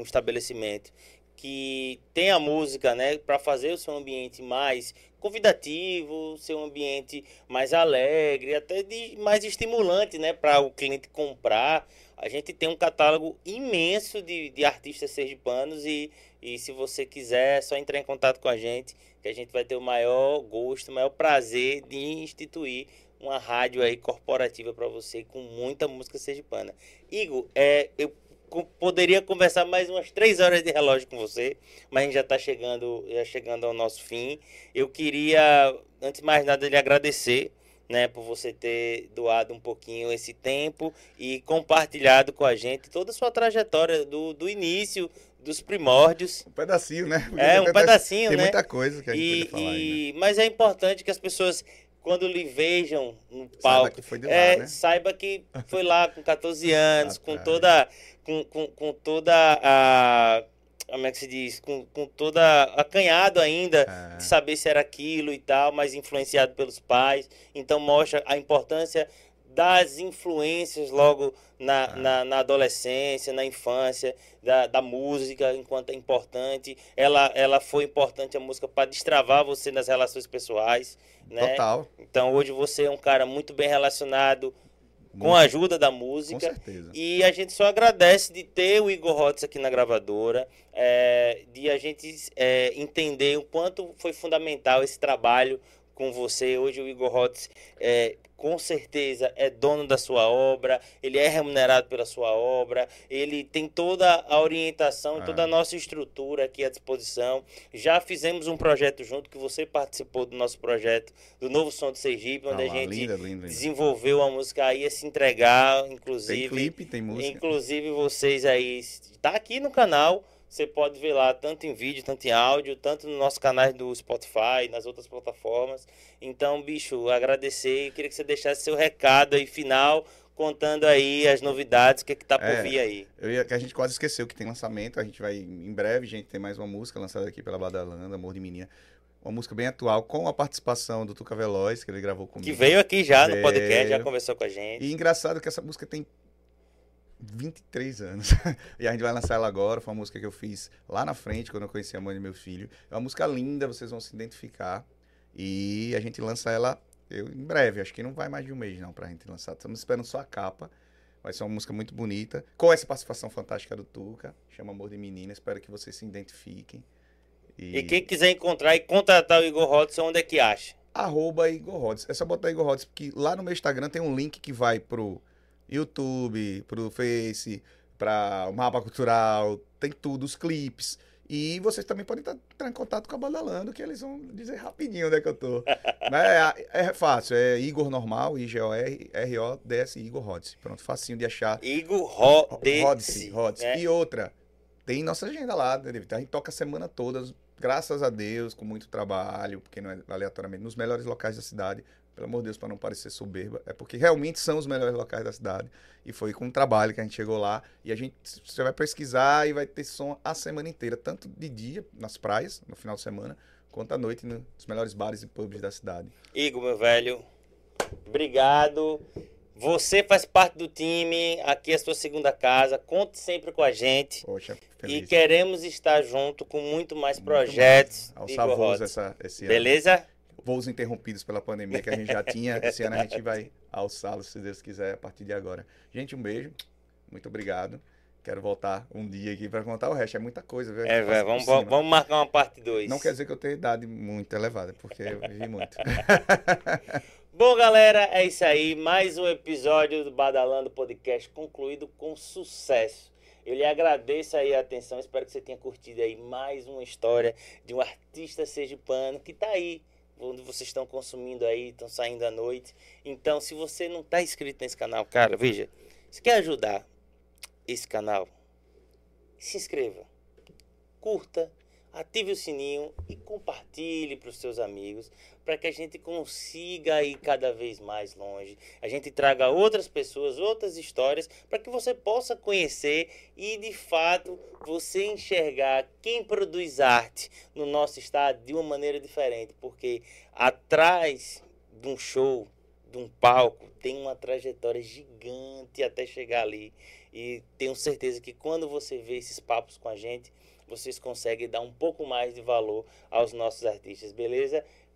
Speaker 1: um estabelecimento que tenha música, né, para fazer o seu ambiente mais convidativo, seu ambiente mais alegre, até de, mais estimulante, né, para o cliente comprar. A gente tem um catálogo imenso de, de artistas sergipanos e, e se você quiser, é só entrar em contato com a gente, que a gente vai ter o maior gosto, o maior prazer de instituir uma rádio aí corporativa para você com muita música sergipana. Igor, é, eu poderia conversar mais umas três horas de relógio com você, mas a gente já está chegando, já chegando ao nosso fim. Eu queria, antes de mais nada, lhe agradecer. Né, por você ter doado um pouquinho esse tempo e compartilhado com a gente toda a sua trajetória do, do início, dos primórdios.
Speaker 2: Um pedacinho, né? Porque
Speaker 1: É,
Speaker 2: tem
Speaker 1: um pedacinho,
Speaker 2: Tem
Speaker 1: né?
Speaker 2: muita coisa que a gente
Speaker 1: E,
Speaker 2: podia falar
Speaker 1: e- mas é importante que as pessoas, quando lhe vejam no
Speaker 2: Saiba
Speaker 1: palco,
Speaker 2: que foi lá,
Speaker 1: é,
Speaker 2: né?
Speaker 1: saiba que foi lá com 14 anos, com
Speaker 2: Atrás.
Speaker 1: toda, com, com, com toda a, como é que se diz, com, com toda acanhado ainda
Speaker 2: É.
Speaker 1: de saber se era aquilo e tal, mas influenciado pelos pais. Então mostra a importância das influências logo na,
Speaker 2: Ah.
Speaker 1: na, na adolescência, na infância, da, da música, enquanto é importante. Ela, ela foi importante a música para destravar você nas relações pessoais, né?
Speaker 2: Total,
Speaker 1: Então hoje você é um cara muito bem relacionado com a ajuda da
Speaker 2: com
Speaker 1: música.
Speaker 2: certeza.
Speaker 1: E a gente só agradece de ter o Igor Rotz aqui na gravadora, é, de a gente é, entender o quanto foi fundamental esse trabalho com você. Hoje o Igor Rotz, é, com certeza, é dono da sua obra, ele é remunerado pela sua obra, ele tem toda a orientação e
Speaker 2: Ah.
Speaker 1: toda a nossa estrutura aqui à disposição. Já fizemos um projeto junto, que você participou do nosso projeto, do Novo Som de Sergipe, onde
Speaker 2: Ah
Speaker 1: a gente
Speaker 2: linda, linda, linda.
Speaker 1: desenvolveu a música aí, ia se entregar,
Speaker 2: Tem
Speaker 1: inclusive.
Speaker 2: clipe, tem música.
Speaker 1: Inclusive vocês aí, tá aqui no canal, você pode ver lá tanto em vídeo, tanto em áudio, tanto no nosso canal do Spotify, nas outras plataformas. Então, bicho, agradecer, queria que você deixasse seu recado aí final, contando aí as novidades, o que, que tá por
Speaker 2: É.
Speaker 1: vir aí.
Speaker 2: Eu ia, que a gente quase esqueceu que tem lançamento. A gente vai, em breve, gente tem mais uma música lançada aqui pela Badalanda, Amor de Menina. Uma música bem atual, com a participação do Tuca Veloz, que ele gravou comigo.
Speaker 1: Que veio aqui já no
Speaker 2: Veio.
Speaker 1: podcast, já conversou com a gente.
Speaker 2: E engraçado que essa música tem 23 anos. e a gente vai lançar ela agora. Foi uma música que eu fiz lá na frente, quando eu conheci a mãe do meu filho. É uma música linda, vocês vão se identificar. E a gente lança ela eu, em breve. Acho que não vai mais de um mês, não, pra gente lançar. Estamos esperando só a capa. Vai ser uma música muito bonita. Com essa participação fantástica do Tuca. Chama Amor de Menina. Espero que vocês se identifiquem.
Speaker 1: E quem quiser encontrar e contratar o Igor Rodson, onde é que acha?
Speaker 2: arroba Igor Rods. É só botar Igor Rods, porque lá no meu Instagram tem um link que vai pro YouTube, pro Face, pra o Mapa Cultural, tem tudo, os clipes. E vocês também podem tá- entrar em contato com a Badalando, que eles vão dizer rapidinho onde é que eu tô. Mas é, é fácil, é Igor Normal, I-G-O-R-R-O-D-S, Igor Rods. Pronto, facinho de achar.
Speaker 1: Igor.
Speaker 2: Rods, Rods.
Speaker 1: né?
Speaker 2: E outra, tem nossa agenda lá, né? A gente toca a semana toda, graças a Deus, com muito trabalho, porque não é aleatoriamente, nos melhores locais da cidade. Pelo amor de Deus, para não parecer soberba, é porque realmente são os melhores locais da cidade. E foi com o trabalho que a gente chegou lá. E a gente, você vai pesquisar e vai ter som a semana inteira, tanto de dia, nas praias, no final de semana, quanto à noite nos melhores bares e pubs da cidade.
Speaker 1: Igor, meu velho, obrigado. Você faz parte do time, aqui é a sua segunda casa. Conte sempre com a gente.
Speaker 2: Poxa,
Speaker 1: E
Speaker 2: feliz.
Speaker 1: queremos estar junto com muito mais
Speaker 2: Muito
Speaker 1: projetos.
Speaker 2: mais.
Speaker 1: Igor
Speaker 2: voos
Speaker 1: Rods.
Speaker 2: essa, esse ano.
Speaker 1: Beleza?
Speaker 2: Voos interrompidos pela pandemia que a gente já tinha. Esse ano a gente vai alçá-los, se Deus quiser, a partir de agora. Gente, um beijo. Muito obrigado. Quero voltar um dia aqui para contar o resto. É muita coisa, viu?
Speaker 1: É, velho, vamos, vamos marcar uma parte 2.
Speaker 2: Não quer dizer que eu tenho idade muito elevada, porque eu vivi muito.
Speaker 1: Bom, galera, é isso aí. Mais um episódio do Badalando Podcast concluído com sucesso. Eu lhe agradeço aí a atenção, espero que você tenha curtido aí mais uma história de um artista sergipano que está aí, onde vocês estão consumindo aí, estão saindo à noite. Então, se você não está inscrito nesse canal, cara, veja, se quer ajudar esse canal, se inscreva, curta, ative o sininho e compartilhe para os seus amigos, para que a gente consiga ir cada vez mais longe. A gente traga outras pessoas, outras histórias, para que você possa conhecer e de fato você enxergar quem produz arte no nosso estado de uma maneira diferente, porque atrás de um show, de um palco, tem uma trajetória gigante até chegar ali. E tenho certeza que quando você vê esses papos com a gente, vocês conseguem dar um pouco mais de valor aos nossos artistas, beleza?